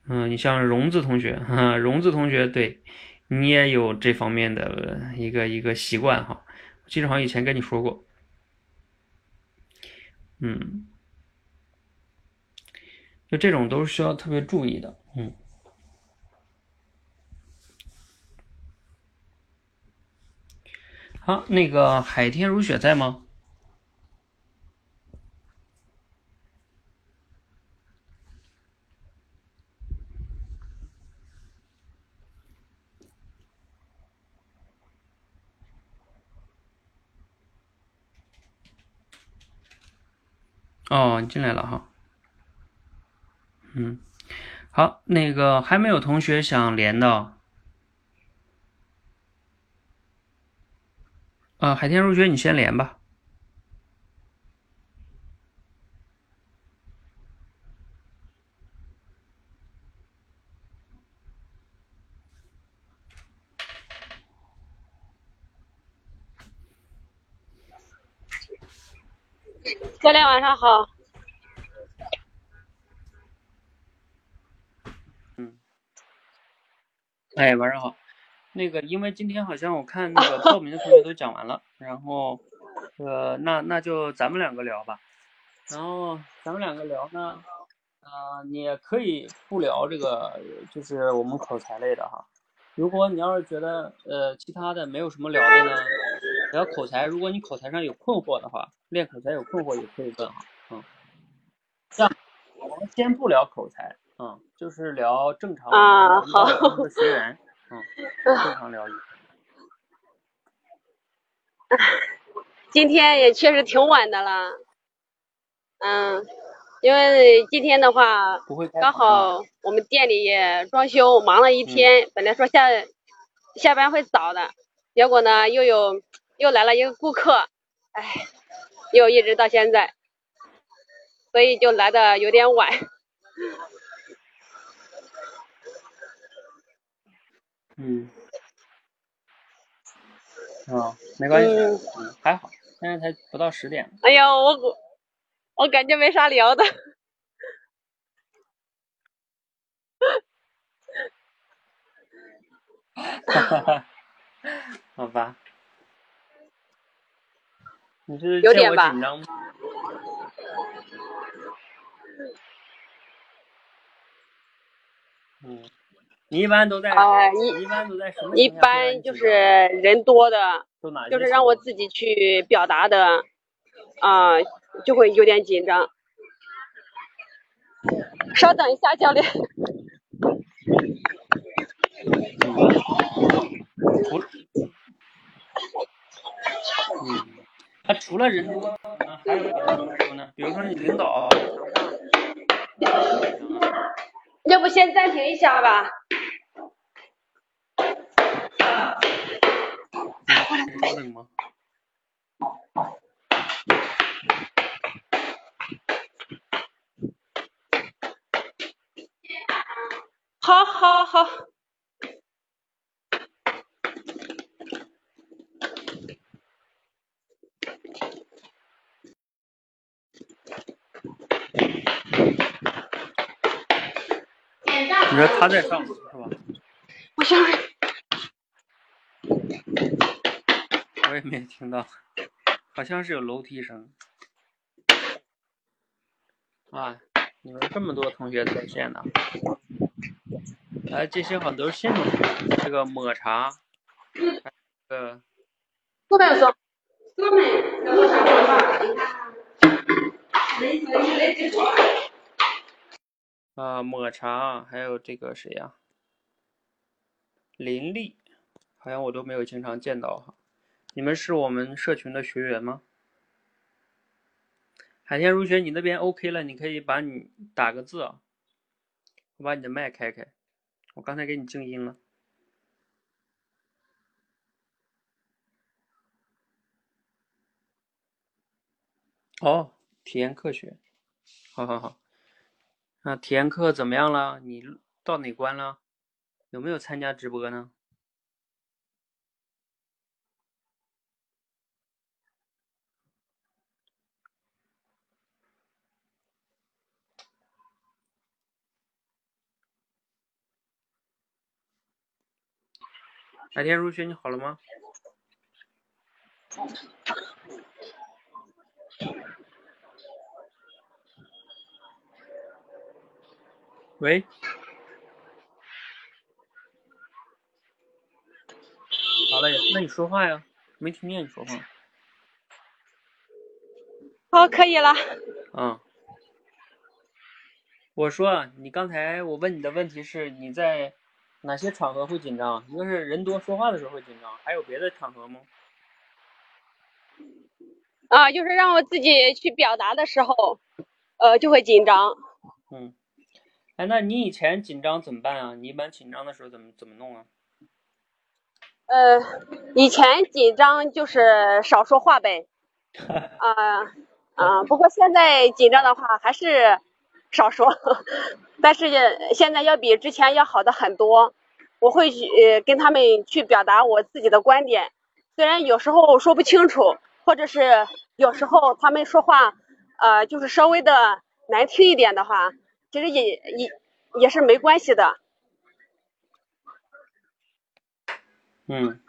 嗯，你像荣子同学，哈，荣子同学，对你也有这方面的一个一个习惯哈，我记得好像以前跟你说过，嗯。就这种都是需要特别注意的，嗯。好那个海天如雪在吗？哦你进来了哈。嗯好那个还没有同学想连的呃，海天入学，你先连吧。教练晚上好。嗯，哎，晚上好。那个，因为今天好像我看那个报名的同学都讲完了，然后，呃，那那就咱们两个聊吧。然后咱们两个聊呢，呃，你也可以不聊这个，就是我们口才类的哈。如果你要是觉得呃其他的没有什么聊的呢，聊口才。如果你口才上有困惑的话，练口才有困惑也可以问哈。嗯，这样我们先不聊口才，嗯，就是聊正常的好我们的学员，嗯，非常聊。*laughs* 今天也确实挺晚的了，嗯，因为今天的话刚好我们店里也装修，忙了一天，本来说下下班会早的，结果呢又有又来了一个顾客，哎，又一直到现在，所以就来的有点晚。嗯，啊，没关系，嗯嗯，还好，现在才不到十点。哎呀，我我我感觉没啥聊的。哈哈哈，好吧。你是有点吧紧张吗？嗯，你一般都在，啊一一般都在什么一般就是人多的，就是让我自己去表达的，啊、就会有点紧张。稍等一下，教练。除，嗯，那除了人多，啊，还有别的怎么说呢？比如说你领导，要不先暂停一下吧？好，好，好。你说他在上是吧？我想我也没听到，好像是有楼梯声。啊，你们这么多同学在线呢？哎，这些好像都是新同学。这个抹茶，还有呃，不敢说。啊，抹茶，还有这个谁呀、林丽，好像我都没有经常见到哈。你们是我们社群的学员吗？海天如雪，你那边 OK 了，你可以把你打个字啊。我把你的麦开开，我刚才给你静音了。哦，体验课学，好好好。那体验课怎么样了？你到哪关了？有没有参加直播呢？海天如雪，你好了吗？喂，好了呀，那你说话呀，没听见你说话。好，可以了。嗯，我说啊你刚才我问你的问题是你在哪些场合会紧张？一个是人多说话的时候会紧张，还有别的场合吗？啊，就是让我自己去表达的时候，呃，就会紧张。嗯，哎，那你以前紧张怎么办啊？你一般紧张的时候怎么怎么弄啊？呃，以前紧张就是少说话呗。*laughs* 啊啊，不过现在紧张的话还是少说，但是现在要比之前要好的很多。我会去呃跟他们去表达我自己的观点，虽然有时候说不清楚，或者是有时候他们说话呃就是稍微的难听一点的话，其实也也也是没关系的。嗯，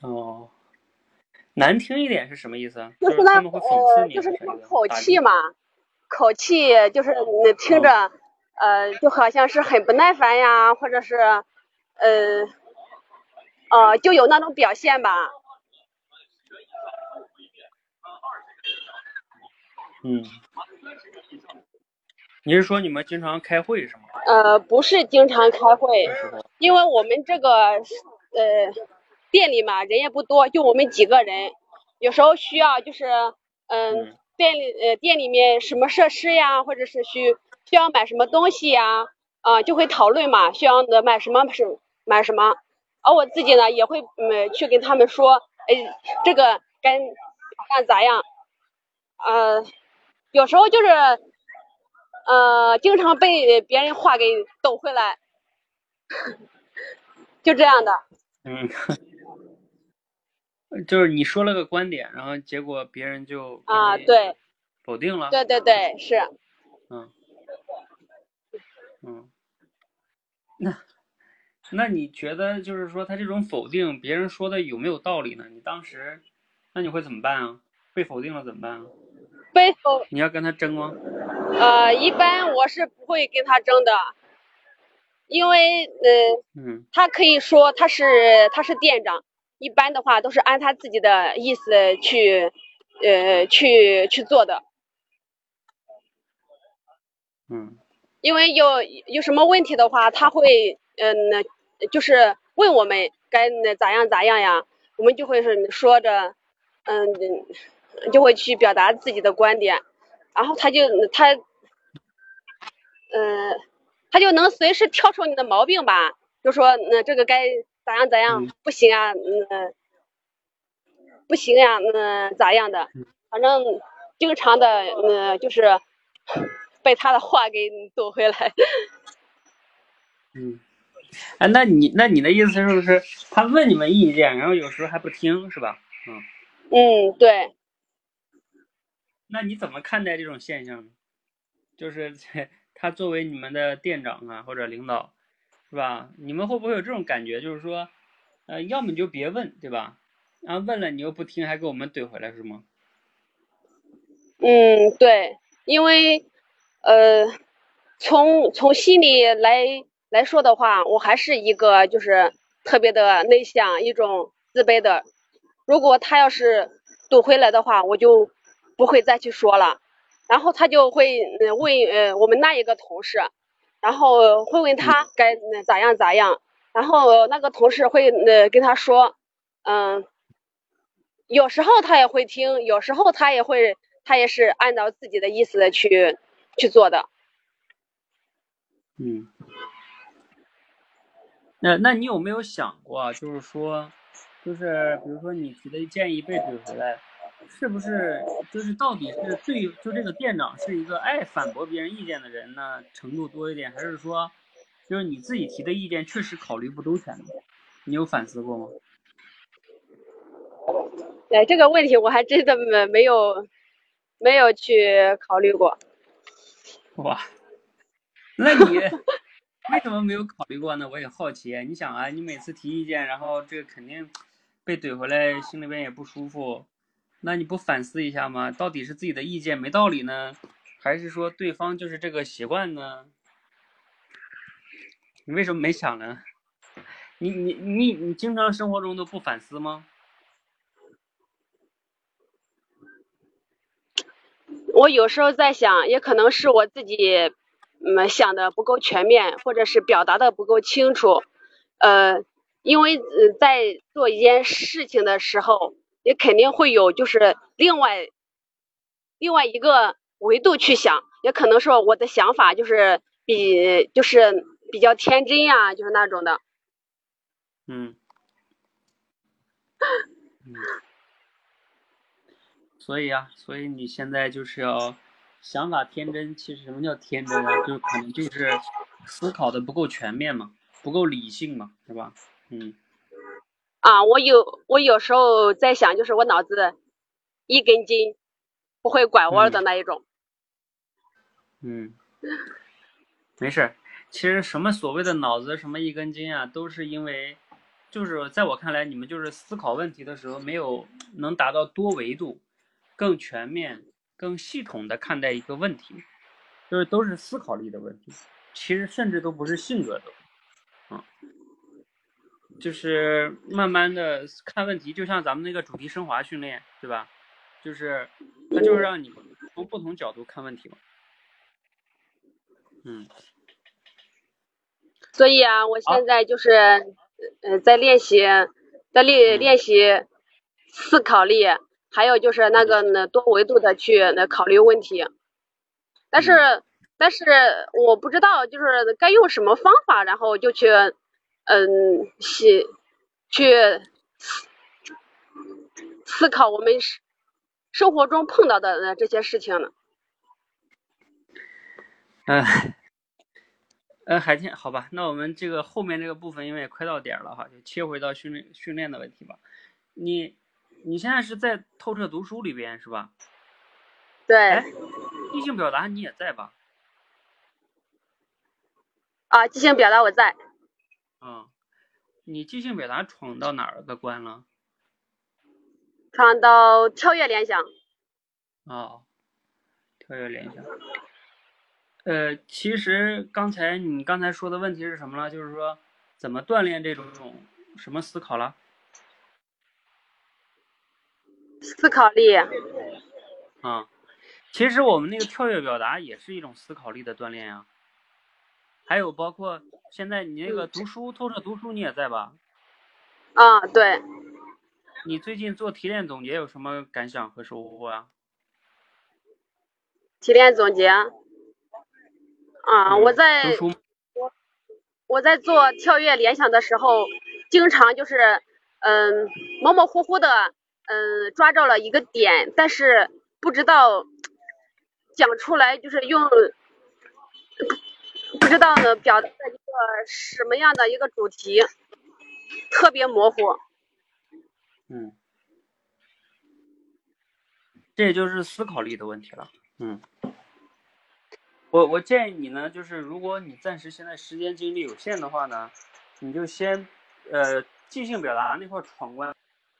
哦，难听一点是什么意思啊？就是那他们会讽刺呃，你，就是那种口打气嘛，口气就是你听着，呃，就好像是很不耐烦呀，或者是，呃，呃，就有那种表现吧。嗯，你是说你们经常开会是吗？呃，不是经常开会，因为我们这个呃店里嘛人也不多，就我们几个人，有时候需要就是嗯、嗯店里呃店里面什么设施呀，或者是需需要买什么东西呀，啊、就会讨论嘛，需要的买什么是买什么，而我自己呢也会嗯去跟他们说，哎，这个该咋样咋样，呃，有时候就是呃经常被别人话给抖回来，*laughs* 就这样的。嗯，就是你说了个观点，然后结果别人就啊，对否定了，对对对，是。嗯，嗯，那那你觉得就是说他这种否定，别人说的有没有道理呢？你当时，那你会怎么办啊？被否定了怎么办啊？被否你要跟他争吗？呃，一般我是不会跟他争的，因为呃，嗯他可以说他是他是店长，一般的话都是按他自己的意思去呃去去做的，嗯。因为有有什么问题的话，他会嗯、呃就是问我们该那咋样咋样呀，我们就会是说着嗯就会去表达自己的观点，然后他就他嗯、他就能随时挑出你的毛病吧，就说那、这个该咋样咋样嗯，不行啊，嗯、不行呀、嗯、咋样的，反正经常的嗯、就是 *laughs* 被他的话给怼回来。*laughs* 嗯，哎，那你那你的意思是不是他问你们意见，然后有时候还不听，是吧？嗯，嗯，对，那你怎么看待这种现象呢？就是 *laughs* 他作为你们的店长啊或者领导，是吧？你们会不会有这种感觉？就是说，呃，要么你就别问，对吧？然后问了你又不听，还给我们怼回来，是吗？嗯，对，因为呃，从从心里来来说的话，我还是一个就是特别的内向，一种自卑的。如果他要是怼回来的话，我就不会再去说了。然后他就会问呃我们那一个同事，然后会问他该呃咋样咋样，然后那个同事会呃跟他说，嗯、有时候他也会听，有时候他也会，他也是按照自己的意思去去做的。嗯，那那你有没有想过啊，就是说，就是比如说你提的建议被怼回来，是不是就是到底是最就这个店长是一个爱反驳别人意见的人呢，程度多一点，还是说就是你自己提的意见确实考虑不周全呢？你有反思过吗？哎，这个问题我还真的没没有没有去考虑过。哇，那你 *laughs* 为什么没有考虑过呢？我也好奇。你想啊，你每次提意见，然后这个肯定被怼回来，心里边也不舒服。那你不反思一下吗？到底是自己的意见没道理呢，还是说对方就是这个习惯呢？你为什么没想呢？你你你你经常生活中都不反思吗？我有时候在想，也可能是我自己嗯想的不够全面，或者是表达的不够清楚。呃，因为呃在做一件事情的时候，也肯定会有就是另外另外一个维度去想，也可能说我的想法就是比就是比较天真呀、就是那种的。嗯，*laughs* 嗯，所以啊，所以你现在就是要想法天真。其实什么叫天真啊？就可能就是思考的不够全面嘛，不够理性嘛，是吧？嗯啊，我有我有时候在想，就是我脑子一根筋，不会拐弯的那一种。嗯，没事儿。其实什么所谓的脑子什么一根筋啊，都是因为，就是在我看来，你们就是思考问题的时候没有能达到多维度、更全面、更系统的看待一个问题，就是都是思考力的问题。其实甚至都不是性格的，嗯，就是慢慢的看问题，就像咱们那个主题升华训练，对吧？就是它就是让你从不同角度看问题嘛。嗯所以啊，我现在就是呃在练习，在练嗯练习思考力，还有就是那个呢多维度的去那考虑问题。但是嗯但是我不知道就是该用什么方法，然后就去嗯去去思思考我们生生活中碰到的呃这些事情呢。呃，呃，海天，好吧，那我们这个后面这个部分，因为也快到点了哈，就切回到训练训练的问题吧。你你现在是在透彻读书里边是吧？对哎，即兴表达你也在吧？啊，即兴表达我在。嗯，你即兴表达闯到哪儿个关了？闯到跳跃联想，哦，跳跃联想。呃，其实刚才你刚才说的问题是什么了？就是说怎么锻炼这种什么思考了？思考力，啊、其实我们那个跳跃表达也是一种思考力的锻炼呀。还有包括现在你那个读书透彻读书你也在吧？啊，对，你最近做提炼总结有什么感想和收获啊？提炼总结。啊，嗯我在我在做跳跃联想的时候，经常就是嗯模模糊糊的嗯抓着了一个点，但是不知道讲出来，就是用不知道呢表达的一个什么样的一个主题，特别模糊。嗯，这也就是思考力的问题了。嗯，我我建议你呢，就是如果你暂时现在时间精力有限的话呢，你就先呃即兴表达那块闯关，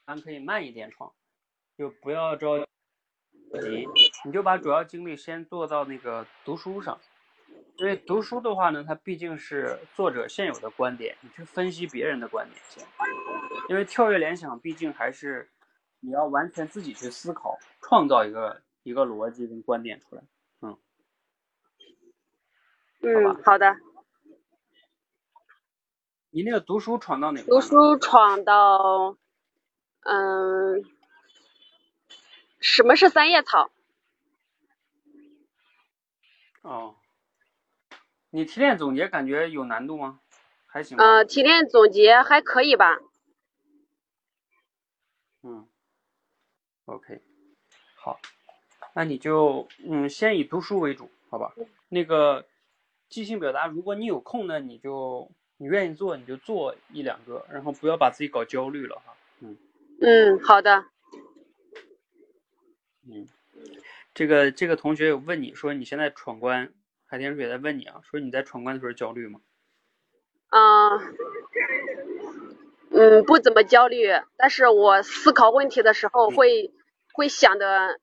咱可以慢一点闯，就不要着急，你就把主要精力先做到那个读书上。因为读书的话呢，它毕竟是作者现有的观点，你去分析别人的观点先。因为跳跃联想毕竟还是你要完全自己去思考，创造一个一个逻辑跟观点出来。嗯，嗯，好的。你那个读书闯到哪个读？书闯到，嗯，什么是三叶草？哦，你提炼总结感觉有难度吗？还行吧。呃，提炼总结还可以吧？嗯，OK，好，那你就嗯先以读书为主，好吧？那个即兴表达，如果你有空呢，你就你愿意做你就做一两个，然后不要把自己搞焦虑了哈。嗯嗯，好的。嗯，这个这个同学有问你说你现在闯关，海天水在问你啊，说你在闯关的时候焦虑吗？嗯，嗯，不怎么焦虑，但是我思考问题的时候会会想的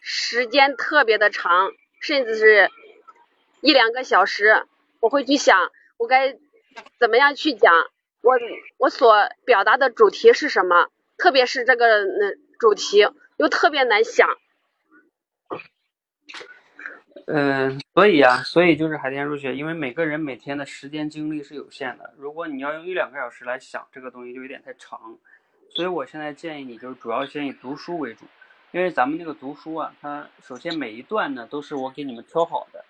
时间特别的长，甚至是一两个小时，我会去想我该怎么样去讲，我我所表达的主题是什么，特别是这个嗯主题又特别难想。嗯，所以啊，所以就是海天入学，因为每个人每天的时间精力是有限的。如果你要用一两个小时来想这个东西，就有点太长。所以我现在建议你就是主要先以读书为主，因为咱们那个读书啊，它首先每一段呢都是我给你们挑好的，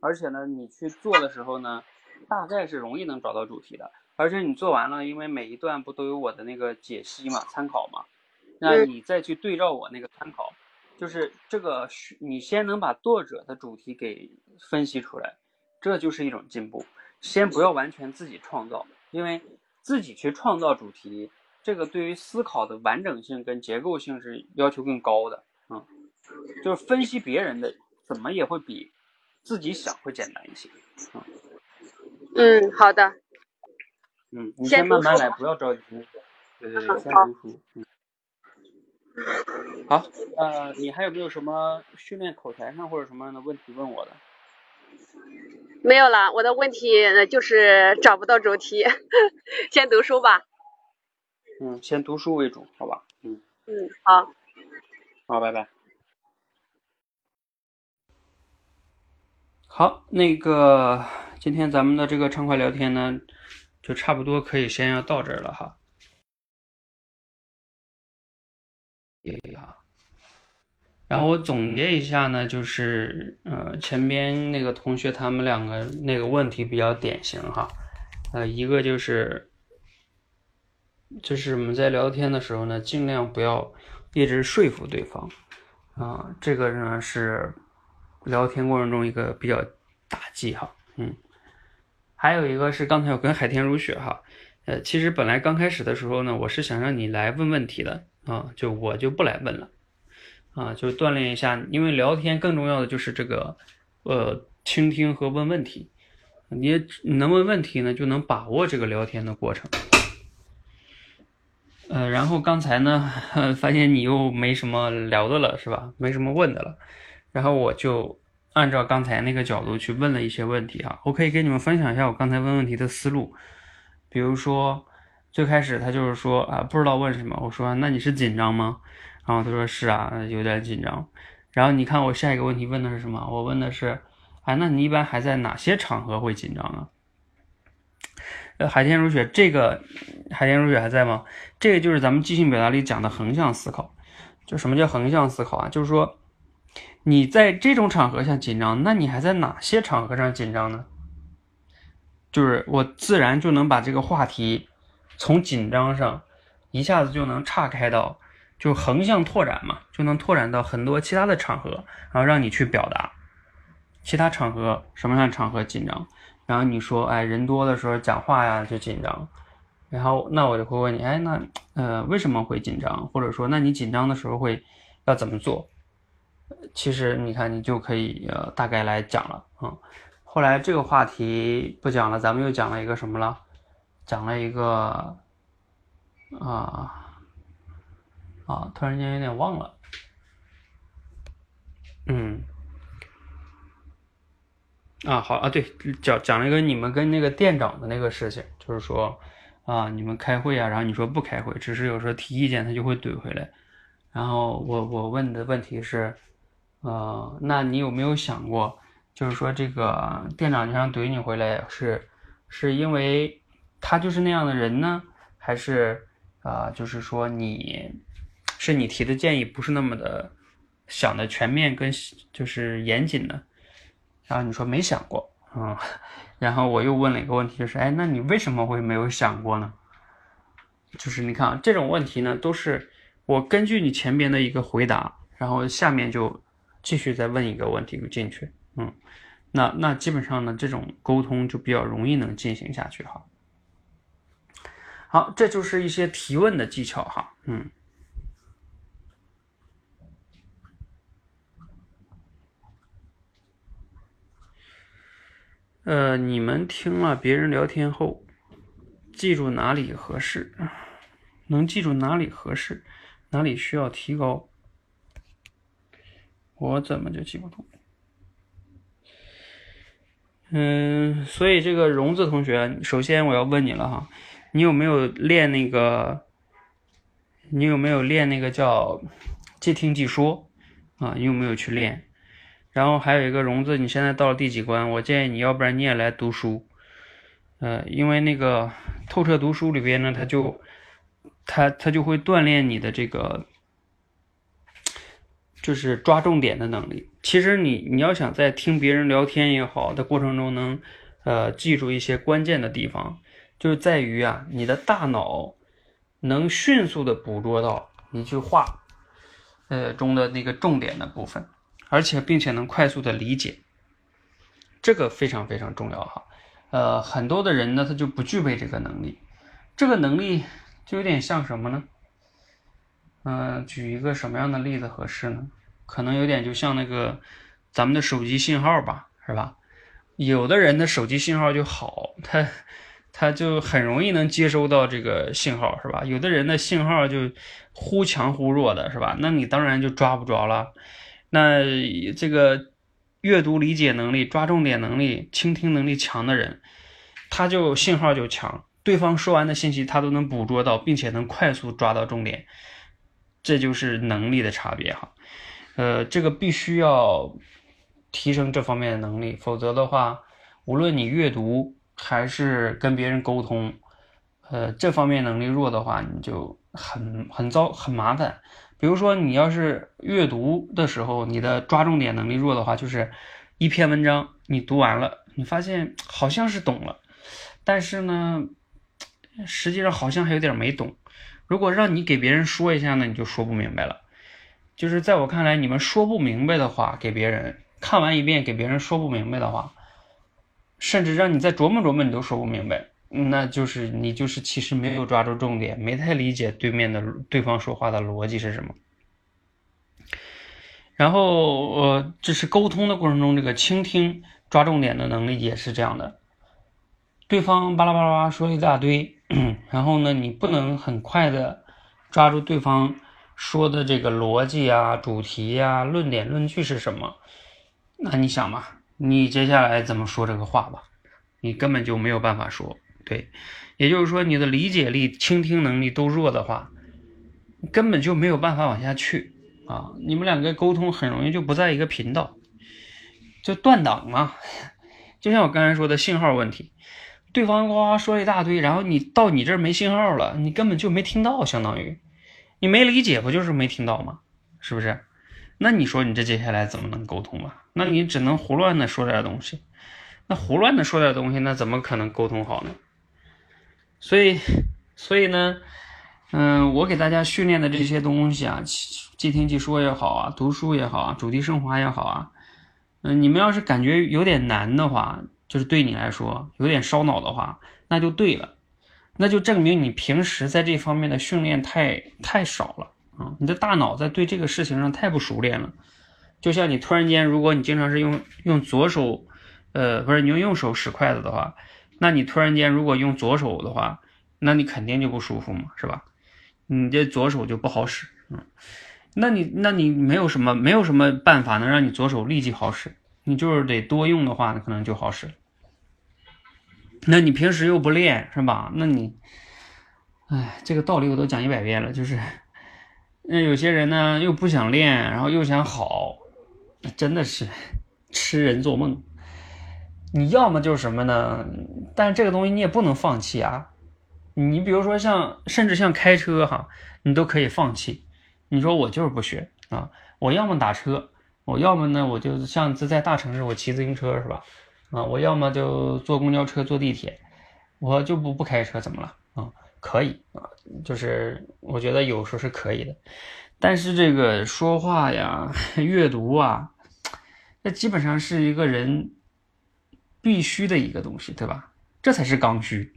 而且呢你去做的时候呢，大概是容易能找到主题的，而且你做完了，因为每一段不都有我的那个解析嘛、参考嘛，那嗯你再去对照我那个参考，就是这个你先能把作者的主题给分析出来，这就是一种进步。先不要完全自己创造，因为自己去创造主题，这个对于思考的完整性跟结构性是要求更高的。嗯，就是分析别人的，怎么也会比自己想会简单一些。嗯，好的，嗯，你先先慢慢来，不要着急。对对对，先读书。嗯。好，呃，你还有没有什么训练口才上或者什么样的问题问我的？没有了。我的问题呃就是找不到主题，先读书吧。嗯，先读书为主，好吧？嗯，嗯，好，好，拜拜。好，那个今天咱们的这个畅快聊天呢，就差不多可以先要到这儿了哈。也好，然后我总结一下呢，就是呃前边那个同学他们两个那个问题比较典型哈，呃一个就是就是我们在聊天的时候呢，尽量不要一直说服对方。啊、这个呢是聊天过程中一个比较大忌哈，嗯，还有一个是刚才我跟海天如雪哈，呃，其实本来刚开始的时候呢，我是想让你来问问题的啊，就我就不来问了啊，就锻炼一下，因为聊天更重要的就是这个呃倾听和问问题，你能问问题呢，就能把握这个聊天的过程。呃，然后刚才呢，*laughs* 发现你又没什么聊的了，是吧？没什么问的了，然后我就按照刚才那个角度去问了一些问题啊。我可以给你们分享一下我刚才问问题的思路，比如说最开始他就是说啊，不知道问什么，我说那你是紧张吗？然后他说是啊，有点紧张。然后你看我下一个问题问的是什么？我问的是，哎，那你一般还在哪些场合会紧张啊？呃，海天如雪，这个海天如雪还在吗？这个就是咱们即兴表达里讲的横向思考。就什么叫横向思考啊？就是说你在这种场合下紧张，那你还在哪些场合上紧张呢？就是我自然就能把这个话题从紧张上一下子就能岔开到，就横向拓展嘛，就能拓展到很多其他的场合，然后让你去表达。其他场合什么样的场合紧张？然后你说，哎，人多的时候讲话呀就紧张。然后那我就会问你，哎，那呃为什么会紧张？或者说，那你紧张的时候会要怎么做？其实你看，你就可以呃大概来讲了啊、嗯。后来这个话题不讲了，咱们又讲了一个什么了？讲了一个啊啊，突然间有点忘了。嗯。啊，好啊，对，讲讲了一个你们跟那个店长的那个事情，就是说啊，你们开会啊，然后你说不开会，只是有时候提意见他就会怼回来。然后我我问的问题是，呃，那你有没有想过，就是说这个店长经常怼你回来是是因为他就是那样的人呢，还是啊、就是说你是你提的建议不是那么的想的全面跟就是严谨的？然后你说没想过，嗯，然后我又问了一个问题，就是，哎，那你为什么会没有想过呢？就是你看啊这种问题呢，都是我根据你前边的一个回答，然后下面就继续再问一个问题就进去，嗯，那那基本上呢，这种沟通就比较容易能进行下去哈。好，这就是一些提问的技巧哈，嗯。呃，你们听了别人聊天后，记住哪里合适，能记住哪里合适，哪里需要提高，我怎么就记不住？嗯，所以这个荣子同学，首先我要问你了哈，你有没有练那个？你有没有练那个叫即听即说啊？你有没有去练？然后还有一个融字，你现在到了第几关？我建议你要不然你也来读书，呃，因为那个透彻读书里边呢，它就它它就会锻炼你的这个，就是抓重点的能力。其实你你要想在听别人聊天也好的过程中能，呃，记住一些关键的地方，就是在于啊，你的大脑能迅速的捕捉到一句话，呃中的那个重点的部分，而且并且能快速的理解，这个非常非常重要哈。呃，很多的人呢，他就不具备这个能力，这个能力就有点像什么呢？嗯、举一个什么样的例子合适呢？可能有点就像那个咱们的手机信号吧，是吧？有的人的手机信号就好，他他就很容易能接收到这个信号，是吧？有的人的信号就忽强忽弱的，是吧？那你当然就抓不着了。那这个阅读理解能力、抓重点能力、倾听能力强的人，他就信号就强，对方说完的信息他都能捕捉到，并且能快速抓到重点，这就是能力的差别哈。呃，这个必须要提升这方面的能力，否则的话，无论你阅读还是跟别人沟通，呃，这方面能力弱的话，你就很很糟很麻烦。比如说，你要是阅读的时候，你的抓重点能力弱的话，就是一篇文章你读完了，你发现好像是懂了，但是呢，实际上好像还有点没懂。如果让你给别人说一下呢，你就说不明白了。就是在我看来，你们说不明白的话，给别人看完一遍，给别人说不明白的话，甚至让你再琢磨琢磨，你都说不明白，那就是你就是其实没有抓住重点，没太理解对面的对方说话的逻辑是什么。然后呃，这是沟通的过程中，这个倾听抓重点的能力也是这样的。对方巴拉巴拉说了一大堆，*clears throat* 然后呢，你不能很快的抓住对方说的这个逻辑啊、主题啊、论点论据是什么。那你想嘛，你接下来怎么说这个话吧？你根本就没有办法说。对，也就是说，你的理解力、倾听能力都弱的话，根本就没有办法往下去啊！你们两个沟通很容易就不在一个频道，就断档嘛。*laughs* 就像我刚才说的信号问题，对方呱呱说一大堆，然后你到你这儿没信号了，你根本就没听到，相当于你没理解，不就是没听到吗？是不是？那你说你这接下来怎么能沟通啊？那你只能胡乱的说点东西，那胡乱的说点东西，那怎么可能沟通好呢？所以，所以呢，嗯，我给大家训练的这些东西啊，即听即说也好啊，读书也好啊，主题升华也好啊，嗯，你们要是感觉有点难的话，就是对你来说有点烧脑的话，那就对了，那就证明你平时在这方面的训练太太少了啊，你的大脑在对这个事情上太不熟练了。就像你突然间，如果你经常是用用左手，呃，不是你用右手使筷子的话，那你突然间如果用左手的话，那你肯定就不舒服嘛，是吧？你这左手就不好使，嗯，那你那你没有什么没有什么办法能让你左手立即好使，你就是得多用的话，可能就好使。那你平时又不练，是吧？那你，哎，这个道理我都讲一百遍了，就是，那有些人呢又不想练，然后又想好，真的是痴人做梦。你要么就是什么呢？但这个东西你也不能放弃啊。你比如说像，甚至像开车哈，你都可以放弃。你说我就是不学啊，我要么打车，我要么呢我就像在大城市我骑自行车是吧？啊，我要么就坐公交车、坐地铁，我就不不开车，怎么了啊？可以啊，就是我觉得有时候是可以的，但是这个说话呀、*laughs* 阅读啊，那基本上是一个人必须的一个东西，对吧？这才是刚需。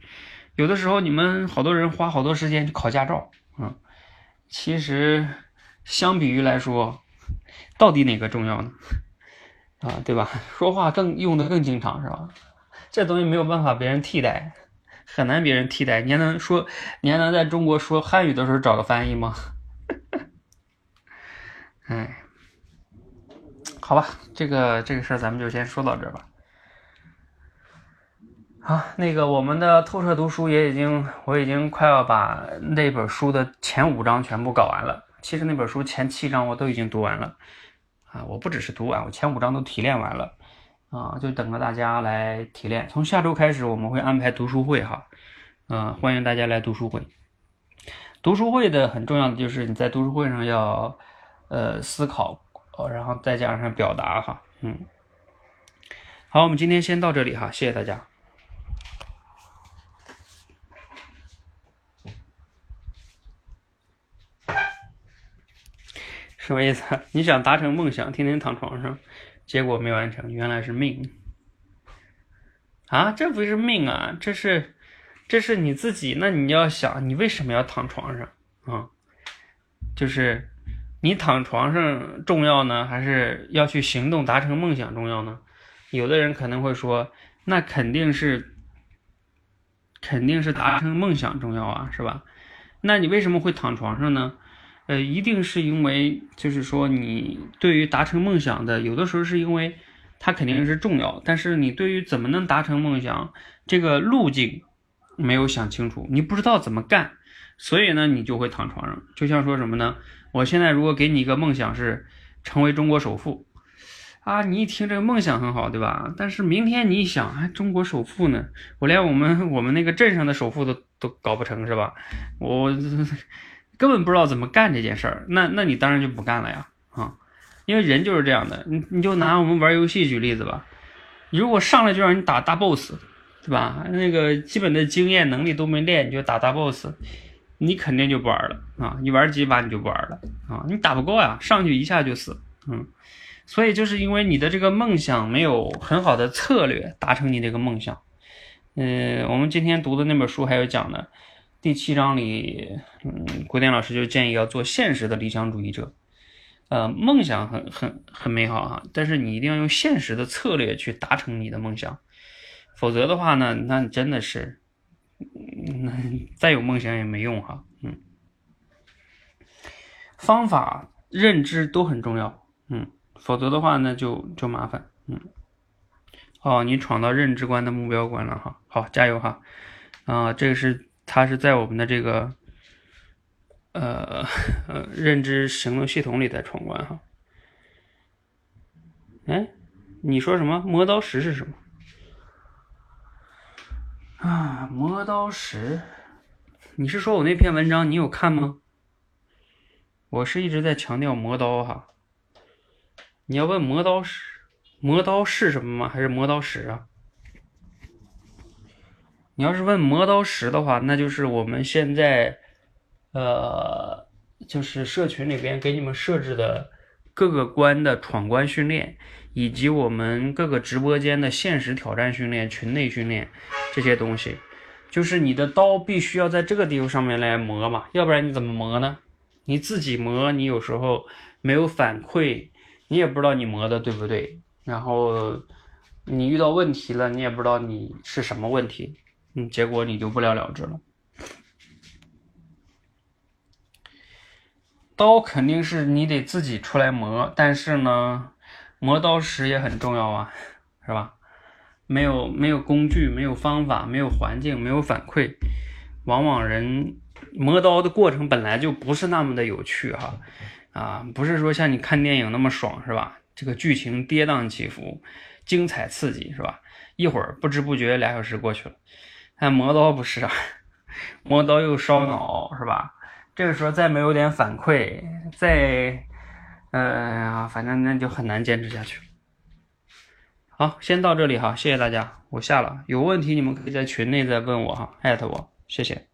有的时候你们好多人花好多时间去考驾照，嗯，其实相比于来说，到底哪个重要呢？啊，对吧？说话更用的更经常是吧？这东西没有办法别人替代，很难别人替代。你还能说，你还能在中国说汉语的时候找个翻译吗？*laughs* 哎，好吧，这个这个事儿咱们就先说到这吧。好，那个我们的透彻读书也已经，我已经快要把那本书的前五章全部搞完了。其实那本书前七章我都已经读完了。啊，我不只是读完，我前五章都提炼完了，啊，就等着大家来提炼。从下周开始，我们会安排读书会哈，嗯、欢迎大家来读书会。读书会的很重要的就是你在读书会上要呃思考，呃，然后再加上表达哈，嗯。好，我们今天先到这里哈，谢谢大家。什么意思？*laughs* 你想达成梦想，天天躺床上，结果没完成，原来是命啊！这不是命啊，这是这是你自己。那你要想，你为什么要躺床上啊？就是你躺床上重要呢，还是要去行动达成梦想重要呢？有的人可能会说，那肯定是肯定是达成梦想重要啊，是吧？那你为什么会躺床上呢？呃，一定是因为，就是说，你对于达成梦想的，有的时候是因为它肯定是重要，但是你对于怎么能达成梦想这个路径没有想清楚，你不知道怎么干，所以呢，你就会躺床上。就像说什么呢？我现在如果给你一个梦想是成为中国首富啊，你一听这个梦想很好，对吧？但是明天你一想，哎，中国首富呢？我连我们我们那个镇上的首富都都搞不成，是吧？我。根本不知道怎么干这件事儿，那那你当然就不干了呀，啊，因为人就是这样的，你你就拿我们玩游戏举例子吧，如果上来就让你打大 boss，对吧？那个基本的经验能力都没练，你就打大 boss，你肯定就不玩了啊，你玩几把你就不玩了啊，你打不过呀，上去一下就死，嗯，所以就是因为你的这个梦想没有很好的策略达成你这个梦想，嗯，我们今天读的那本书还有讲的。第七章里，嗯，古典老师就建议要做现实的理想主义者。呃，梦想很很很美好哈，但是你一定要用现实的策略去达成你的梦想，否则的话呢，那真的是，那 *laughs* 再有梦想也没用哈。嗯，方法、认知都很重要，嗯，否则的话呢，就就麻烦，嗯。哦，你闯到认知观的目标关了哈，好，加油哈。啊，这个是。它是在我们的这个呃 *laughs* 呃认知行动系统里在闯关哈。哎，你说什么？磨刀石是什么？啊，磨刀石，你是说我那篇文章你有看吗？我是一直在强调磨刀哈。你要问磨刀石，磨刀是什么吗？还是磨刀石啊？你要是问磨刀石的话，那就是我们现在，呃，就是社群里边给你们设置的各个关的闯关训练，以及我们各个直播间的限时挑战训练、群内训练这些东西，就是你的刀必须要在这个地方上面来磨嘛，要不然你怎么磨呢？你自己磨，你有时候没有反馈，你也不知道你磨的对不对，然后你遇到问题了，你也不知道你是什么问题。嗯，结果你就不了了之了。刀肯定是你得自己出来磨，但是呢，磨刀石也很重要啊，是吧？没有没有工具，没有方法，没有环境，没有反馈，往往人磨刀的过程本来就不是那么的有趣哈，啊，不是说像你看电影那么爽，是吧？这个剧情跌宕起伏，精彩刺激，是吧？一会儿不知不觉俩小时过去了。但磨刀不是啊，*laughs* 磨刀又烧脑，是吧？这个时候再没有点反馈，再，呃，反正那就很难坚持下去。好，先到这里哈，谢谢大家，我下了。有问题你们可以在群内再问我哈，艾特我，谢谢。